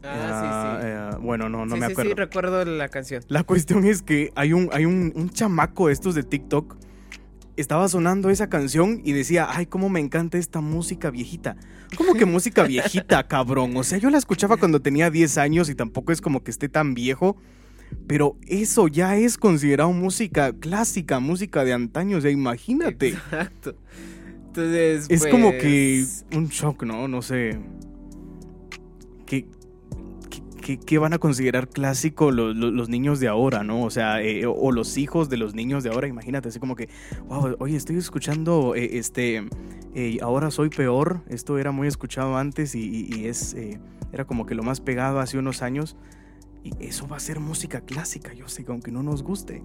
Ah, sí, sí. Eh, bueno, no, no sí, me sí, acuerdo. Sí, recuerdo la canción. La cuestión es que hay un, hay un, un chamaco de estos de TikTok. Estaba sonando esa canción y decía, ay, cómo me encanta esta música viejita. ¿Cómo que música viejita, cabrón? O sea, yo la escuchaba cuando tenía 10 años y tampoco es como que esté tan viejo. Pero eso ya es considerado música clásica, música de antaño. O sea, imagínate. Exacto. Entonces, Es como pues, que un shock, ¿no? No sé. ¿Qué, qué, ¿qué, qué van a considerar clásico lo- lo- los niños de ahora, no? O sea, eh, o, los hijos de los niños de ahora, imagínate, así como que, wow, oye, estoy escuchando, eh, este, eh, ahora soy peor, esto era muy escuchado antes y, y- y es, eh, era como que lo más pegado hace unos años. Y eso va a ser música clásica, yo sé que aunque no nos guste,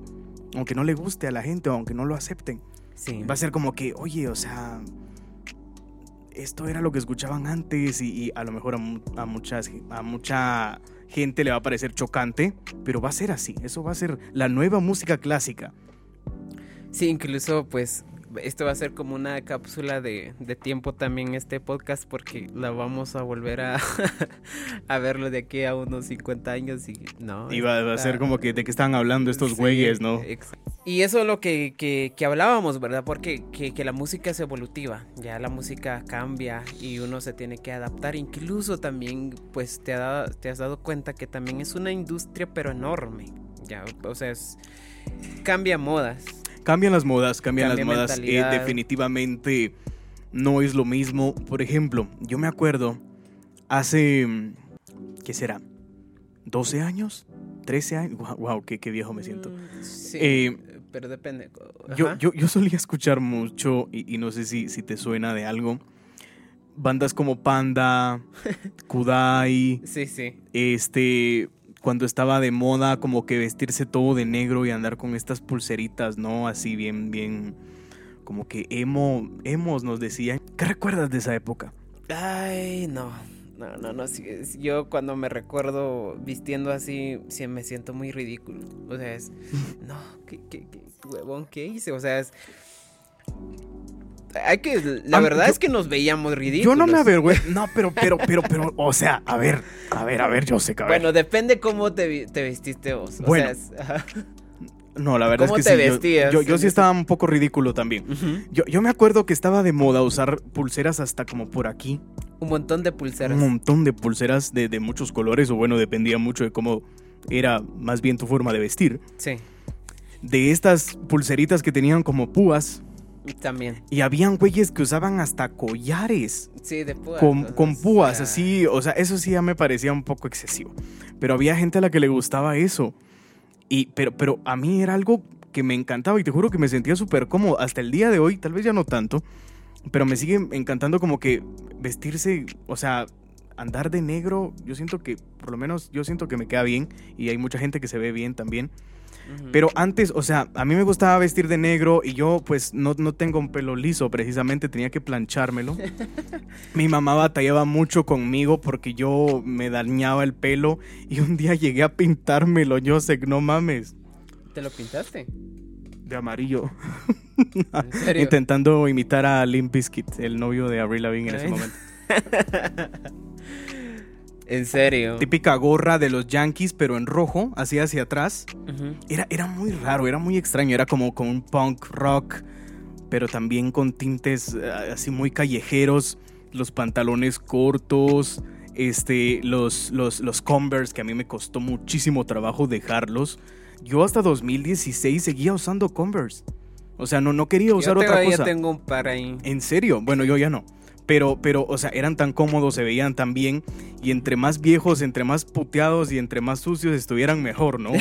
aunque no le guste a la gente aunque no lo acepten, Sí. va a ser como que, oye, o sea, esto era lo que escuchaban antes y, a lo mejor a muchas, a mucha gente le va a parecer chocante, pero va a ser así, eso va a ser la nueva música clásica. Sí, incluso pues esto va a ser como una cápsula de, de tiempo también este podcast porque la vamos a volver a, a verlo de aquí a unos 50 años y no. Y va, va a ser como que de qué están hablando estos Sí, güeyes, ¿no? Y eso es lo que, que- que hablábamos, ¿verdad? Porque que, que la música es evolutiva, ya la música cambia y uno se tiene que adaptar. Incluso también, pues te, ha dado- te has dado cuenta que también es una industria, pero enorme. Ya, o sea, es- cambia modas. Cambian las modas, cambian Cambia las modas. eh, definitivamente no es lo mismo. Por ejemplo, yo me acuerdo hace, ¿qué será? ¿12 años? ¿13 años? Wow, wow, qué, qué viejo me siento. Mm, Sí, Eh, pero depende. Yo, yo, yo solía escuchar mucho, y, y no sé si, si te suena de algo, bandas como Panda, Kudai, Sí, sí. este, cuando estaba de moda como que vestirse todo de negro y andar con estas pulseritas, ¿no? Así bien, bien, como que emo, emos nos decían. ¿Qué recuerdas de esa época? Ay, no. No, no, no. yo cuando me recuerdo vistiendo así, sí me siento muy ridículo. O sea, es. No, ¿qué, qué, qué huevón, ¿qué hice? O sea, es. Hay que. La verdad yo- es que nos veíamos ridículos. Yo no me avergüenzo, no, pero, pero, pero, pero, o sea, a ver, a ver, a ver, yo sé que. Bueno, depende cómo te, vestiste vos. O Bueno. sea, es- ajá. no, la verdad ¿cómo es que te sí, yo- vestías yo, yo en sí estaba un poco ridículo también. Yo, yo me acuerdo que estaba de moda usar pulseras hasta como por aquí. Un montón de pulseras. Un montón de pulseras de, de muchos colores, o bueno, dependía mucho de cómo era más bien tu forma de vestir. Sí, De estas pulseritas que tenían como púas, también. y habían güeyes que usaban hasta collares Sí, de púas. con, con sea, púas, así, o sea, eso sí ya me parecía un poco excesivo. Pero había gente a la que le gustaba eso. Y, pero, pero a mí era algo que me encantaba y te juro que me sentía súper cómodo. Hasta el día de hoy, tal vez ya no tanto, pero me sigue encantando como que vestirse, o sea, andar de negro, yo siento que, por lo menos yo siento que me queda bien y hay mucha gente que se ve bien también. Pero antes, o sea, a mí me gustaba vestir de negro y yo pues no, no tengo un pelo liso, precisamente tenía que planchármelo. Mi mamá batallaba mucho conmigo porque yo me dañaba el pelo y un día llegué a pintármelo, yo sé, no mames, ¿Te lo pintaste? de amarillo. ¿En serio? Intentando imitar a Limp Bizkit, el novio de Avril Lavigne en ese momento. En serio. Típica gorra de los Yankees, pero en rojo, así hacia atrás. Era, era muy raro, era muy extraño, era como con un punk rock, pero también con tintes eh, así muy callejeros, los pantalones cortos, este, los, los, los Converse, que a mí me costó muchísimo trabajo dejarlos. Yo hasta 2016 seguía usando Converse. O sea, no, no quería usar yo otra cosa. tengo un par ahí. ¿En serio? Bueno, yo ya no. Pero, pero, o sea, eran tan cómodos, se veían tan bien. Y entre más viejos, entre más puteados y entre más sucios estuvieran mejor, ¿no?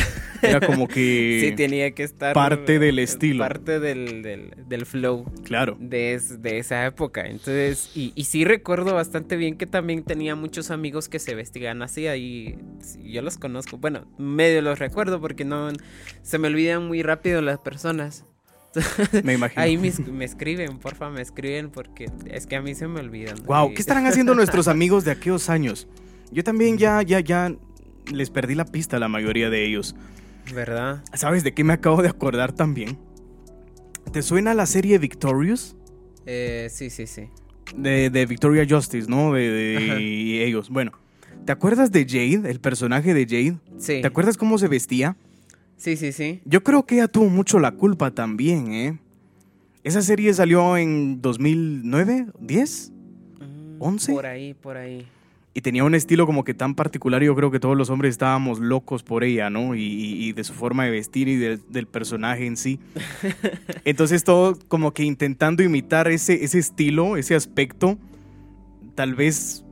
Era como que... Sí, tenía que estar. parte del estilo. Parte del, del, del flow Claro. de, es- de esa época. Entonces, y, y sí recuerdo bastante bien que también tenía muchos amigos que se vestían así. Ahí yo los conozco. Bueno, medio los recuerdo porque no. Se me olvidan muy rápido las personas. Me imagino. Ahí me, es- me escriben, porfa, me escriben porque es que a mí se me olvidan. Wow, ¿qué estarán haciendo nuestros amigos de aquellos años? Yo también ya, ya, ya les perdí la pista a la mayoría de ellos. ¿Verdad? ¿Sabes de qué me acabo de acordar también? ¿Te suena la serie Victorious? Eh, sí, sí, sí. De, de Victoria Justice, ¿no? De, de Ajá. y ellos. Bueno, ¿te acuerdas de Jade, el personaje de Jade? Sí. ¿Te acuerdas cómo se vestía? Sí, sí, sí. Yo creo que ella tuvo mucho la culpa también, ¿eh? Esa serie salió en 2009, 10 Mm, ¿Once? Por ahí, por ahí. y tenía un estilo como que tan particular. Yo creo que todos los hombres estábamos locos por ella, ¿no? Y, y- y de su forma de vestir y de- del personaje en sí. Entonces todo como que intentando imitar ese, ese estilo, ese aspecto, tal vez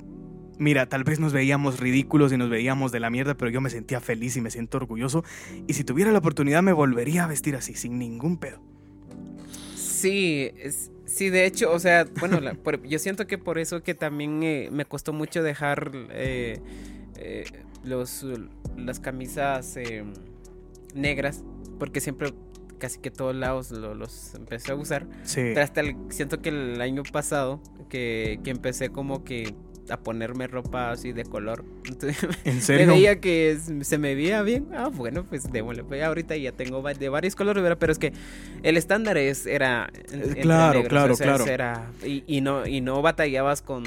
mira, tal vez nos veíamos ridículos y nos veíamos de la mierda, pero yo me sentía feliz y me siento orgulloso. Y si tuviera la oportunidad me volvería a vestir así, sin ningún pedo. Sí, es- sí, de hecho, o sea, bueno, la- por- yo siento que por eso que también eh, me costó mucho dejar eh, eh, los, las camisas negras, porque siempre, casi que todos lados lo- los empecé a usar. Sí. Pero hasta el- siento que el año pasado que, que empecé como que a ponerme ropa así de color. Entonces, ¿En me serio? veía que se me veía bien. Ah, bueno, pues démosle. Pues ahorita ya tengo de varios colores, ¿verdad? pero es que el estándar es era Eh, claro, negros, claro, o sea, claro. era- y, y no y no batallabas con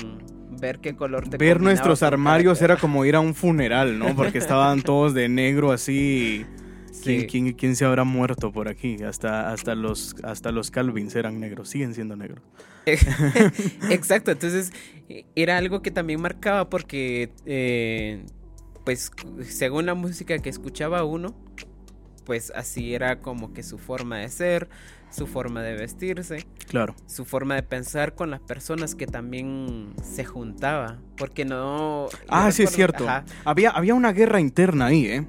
ver qué color te Ver nuestros armarios era como ir a un funeral, ¿no? Porque estaban todos de negro así. ¿Quién, Sí. quién- quién se habrá muerto por aquí? Hasta, hasta, los, hasta los Calvins eran negros, siguen siendo negros. Exacto, entonces eh, era algo que también marcaba porque, eh, pues, según la música que escuchaba uno, pues así era como que su forma de ser, su forma de vestirse, Claro. su forma de pensar con las personas que también se juntaba, porque no... Ah, sí, es cierto. ajá, Había, había una guerra interna ahí, ¿eh?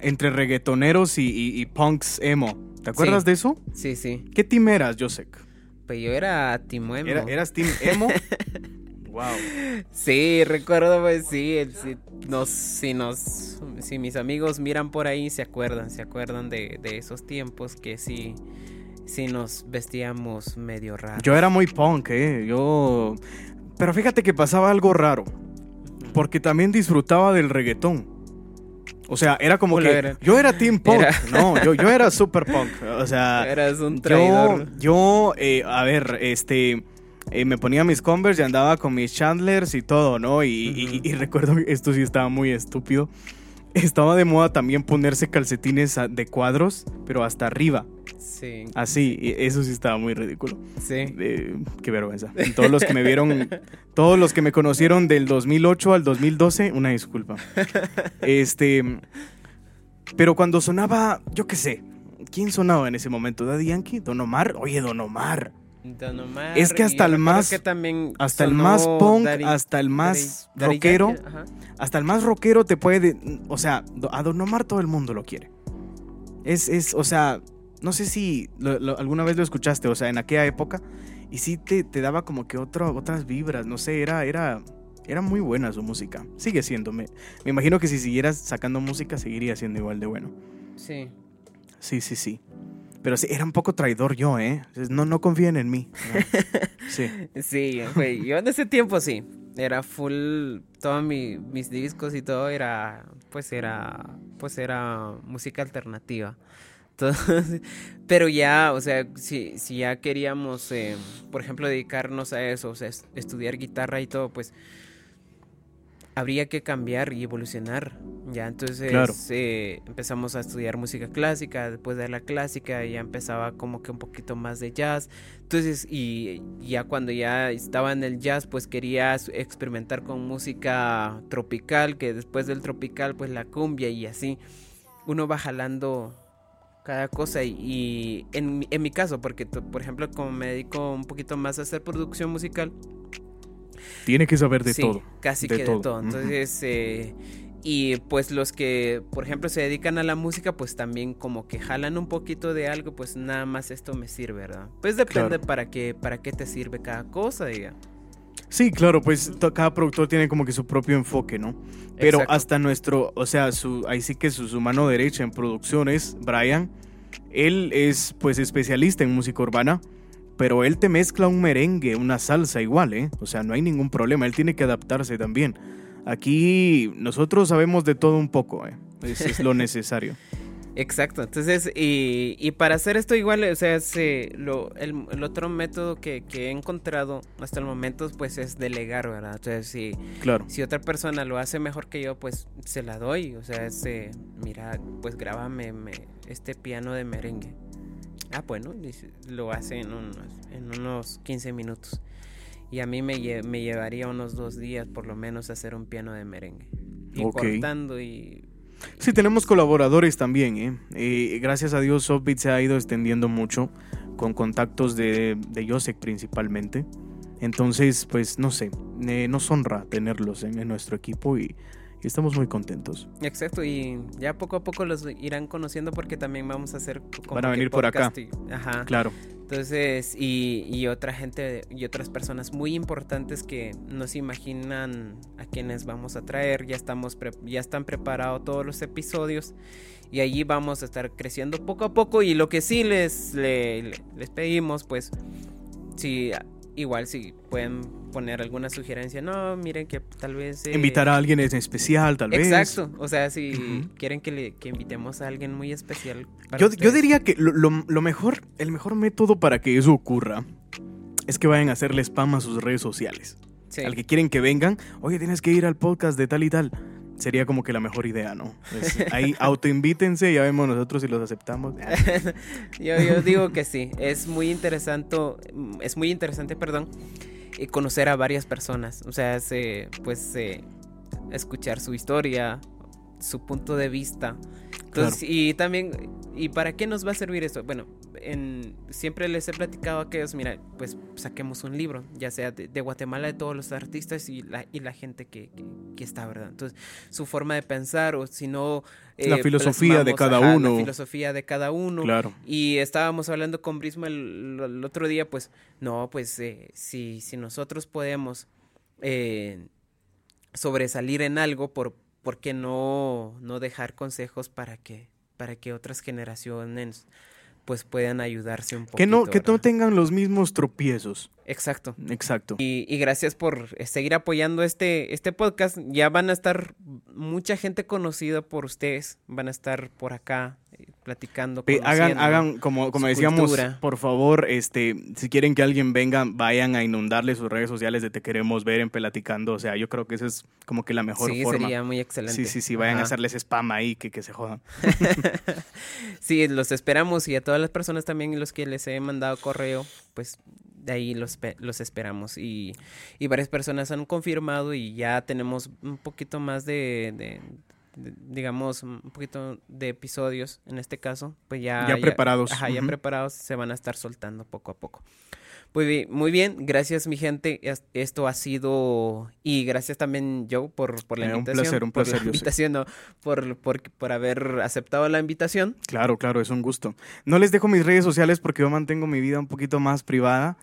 Entre reggaetoneros y, y- y punks emo. ¿Te acuerdas Sí. de eso? sí, sí, ¿Qué team eras, Josek? pues yo era Timoemo. ¿Era- ¿Eras team emo? wow. Sí, recuerdo, pues sí, el- si nos, si nos, si mis amigos miran por ahí, se acuerdan, se acuerdan de, de esos tiempos que sí, sí nos vestíamos medio raro. Yo era muy punk, ¿eh? Yo... Pero fíjate que pasaba algo raro. Porque también disfrutaba del reggaetón. O sea, era como Hola, que... era- Yo era team punk. Era- No, yo, yo era super punk. O sea... Eras un traidor. yo eh, a ver, este, eh, me ponía mis Converse y andaba con mis Chandlers y todo, ¿no? Y, y- y recuerdo que esto sí estaba muy estúpido. Estaba de moda también ponerse calcetines de cuadros, pero hasta arriba, Sí, así. y eso sí estaba muy ridículo. sí. Eh, qué vergüenza. Todos los que me vieron, todos los que me conocieron del 2008 al 2012, una disculpa. Este, pero cuando sonaba, yo qué sé, ¿quién sonaba en ese momento? ¿Daddy Yankee? ¿Don Omar? Oye, Don Omar. Don Omar, Es que hasta el más- que también Hasta el más punk, Daddy- hasta el más Daddy- rockero, hasta el más rockero te puede, o sea, a Don Omar todo el mundo lo quiere. Es, es, o sea, no sé si lo- lo- alguna vez lo escuchaste, o sea, en aquella época, y sí te, te daba como que otro, otras vibras, no sé, era, era, era muy buena su música. Sigue siendo, me, me imagino que si siguieras sacando música seguiría siendo igual de bueno. Sí. Sí, sí, sí. Pero sí, era un poco traidor yo, ¿eh? No, no confíen en mí. ¿no? Sí. Sí, güey, yo en ese tiempo sí, era full, todos mi- mis discos y todo era, pues era, pues era música alternativa. Entonces, pero ya, o sea, si, si ya queríamos, eh, por ejemplo, dedicarnos a eso, o sea, es- estudiar guitarra y todo, pues habría que cambiar y evolucionar. Ya, entonces Claro. eh, empezamos a estudiar música clásica, después de la clásica ya empezaba como que un poquito más de jazz. Entonces, y ya cuando ya estaba en el jazz, pues quería experimentar con música tropical, que después del tropical, pues la cumbia y así. Uno va jalando cada cosa y, y en, mi- en mi caso, porque por ejemplo como me dedico un poquito más a hacer producción musical, Tiene que saber de Sí, todo. Casi de que todo. de todo. Entonces, eh, y pues los que, por ejemplo, se dedican a la música, pues también como que jalan un poquito de algo, pues nada más esto me sirve, ¿verdad? Pues depende Claro. para qué, para qué te sirve cada cosa, diga. Sí, claro, pues cada productor tiene como que su propio enfoque, ¿no? Pero Exacto. hasta nuestro, o sea, su, ahí sí que su, su mano derecha en producciones, Brian, él es pues especialista en música urbana, pero él te mezcla un merengue, una salsa igual, ¿eh? O sea, no hay ningún problema, él tiene que adaptarse también. Aquí nosotros sabemos de todo un poco, ¿eh? Es, es lo necesario. Exacto, entonces, y, y para hacer esto igual, o sea, se, lo, el, el otro método que, que he encontrado hasta el momento, pues es delegar, ¿verdad? Entonces, si, Claro. si otra persona lo hace mejor que yo, pues se la doy. O sea, ese, mira, pues grábame me- este piano de merengue. Ah, bueno, lo hace en unos, en unos 15 minutos. Y a mí me, lle- me llevaría unos dos días por lo menos hacer un piano de merengue. Y Ok. cortando y... Sí, tenemos colaboradores también, ¿eh? Eh, gracias a Dios, Softbeat se ha ido extendiendo mucho con contactos de, de Josek principalmente. Entonces, pues no sé, eh, nos honra tenerlos en, en nuestro equipo y, y estamos muy contentos. Exacto, y ya poco a poco los irán conociendo porque también vamos a hacer como Van a venir por acá. y- ajá. Claro. Entonces, y, y otra gente y otras personas muy importantes que no se imaginan a quienes vamos a traer, ya estamos pre- ya están preparados todos los episodios y allí vamos a estar creciendo poco a poco y lo que sí les le- le- les pedimos pues si igual si pueden poner alguna sugerencia, no, miren que tal vez eh, Invitar a alguien en especial, tal vez. Exacto, o sea, si quieren que, le, que invitemos a alguien muy especial. para Yo, yo diría que lo, lo- lo mejor, el mejor método para que eso ocurra es que vayan a hacerle spam a sus redes sociales. Sí. Al que quieren que vengan, oye, tienes que ir al podcast de tal y tal. Sería como que la mejor idea, ¿no? Ahí autoinvítense, ya vemos nosotros si los aceptamos. yo, yo digo que sí, es muy interesante, es muy interesante, perdón, eh, conocer a varias personas, o sea, se, pues eh, escuchar su historia, su punto de vista. Entonces, y también, ¿y para qué nos va a servir esto? Bueno, en, siempre les he platicado a aquellos, mira, pues saquemos un libro, ya sea de, de Guatemala, de todos los artistas y la, y la gente que, que, que está, ¿verdad? Entonces, su forma de pensar, o si no... La filosofía de cada ajá, uno. La filosofía de cada uno. Claro. Y estábamos hablando con Brisma el, el otro día, pues, no, pues, eh, si, si nosotros podemos eh, sobresalir en algo, por, ¿por qué no, no dejar consejos para que, para que otras generaciones pues puedan ayudarse un poco? Que no, que no tengan los mismos tropiezos. Exacto. Exacto. Y, y gracias por eh, seguir apoyando este, este podcast. Ya van a estar mucha gente conocida por ustedes. Van a estar por acá eh, platicando. Hagan, hagan, como, como decíamos, cultura. por favor, este, si quieren que alguien venga, vayan a inundarle sus redes sociales de Te Queremos Ver en Pelaticando. O sea, yo creo que esa es como que la mejor sí, forma. sería muy excelente. Sí, sí, sí, vayan a hacerles spam ahí, que, que se jodan. sí, los esperamos y a todas las personas también los que les he mandado correo, pues de ahí los, pe- los esperamos. Y, y varias personas han confirmado y ya tenemos un poquito más de, de- digamos, un poquito de episodios en este caso. Pues ya, Ya preparados. Ajá, ya Ujú. preparados, se van a estar soltando poco a poco. Muy bien, muy bien, gracias mi gente. Es- Esto ha sido y gracias también Joe por, por la Eh, un invitación. placer, un por placer, la yo sé. invitación, no, por, por, por haber aceptado la invitación. Claro, claro, es un gusto. No les dejo mis redes sociales porque yo mantengo mi vida un poquito más privada.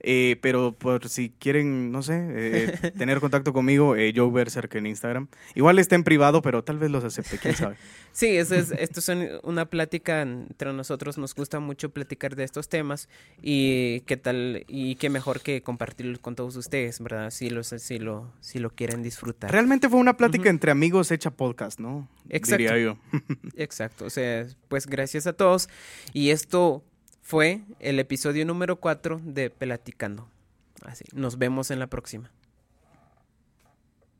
Eh, pero por si quieren, no sé, eh, tener contacto conmigo, eh, Joe Berserk en Instagram. Igual está en privado, pero tal vez los acepte, quién sabe. Sí, eso es, esto es un- una plática entre nosotros, nos gusta mucho platicar de estos temas y qué tal, y qué mejor que compartirlo con todos ustedes, ¿verdad? Si, los, si, lo, si lo quieren disfrutar. Realmente fue una plática entre amigos hecha podcast, ¿no? Exacto. Diría yo. Exacto, o sea, pues gracias a todos y esto fue el episodio número 4 de Pelaticando. Así, nos vemos en la próxima.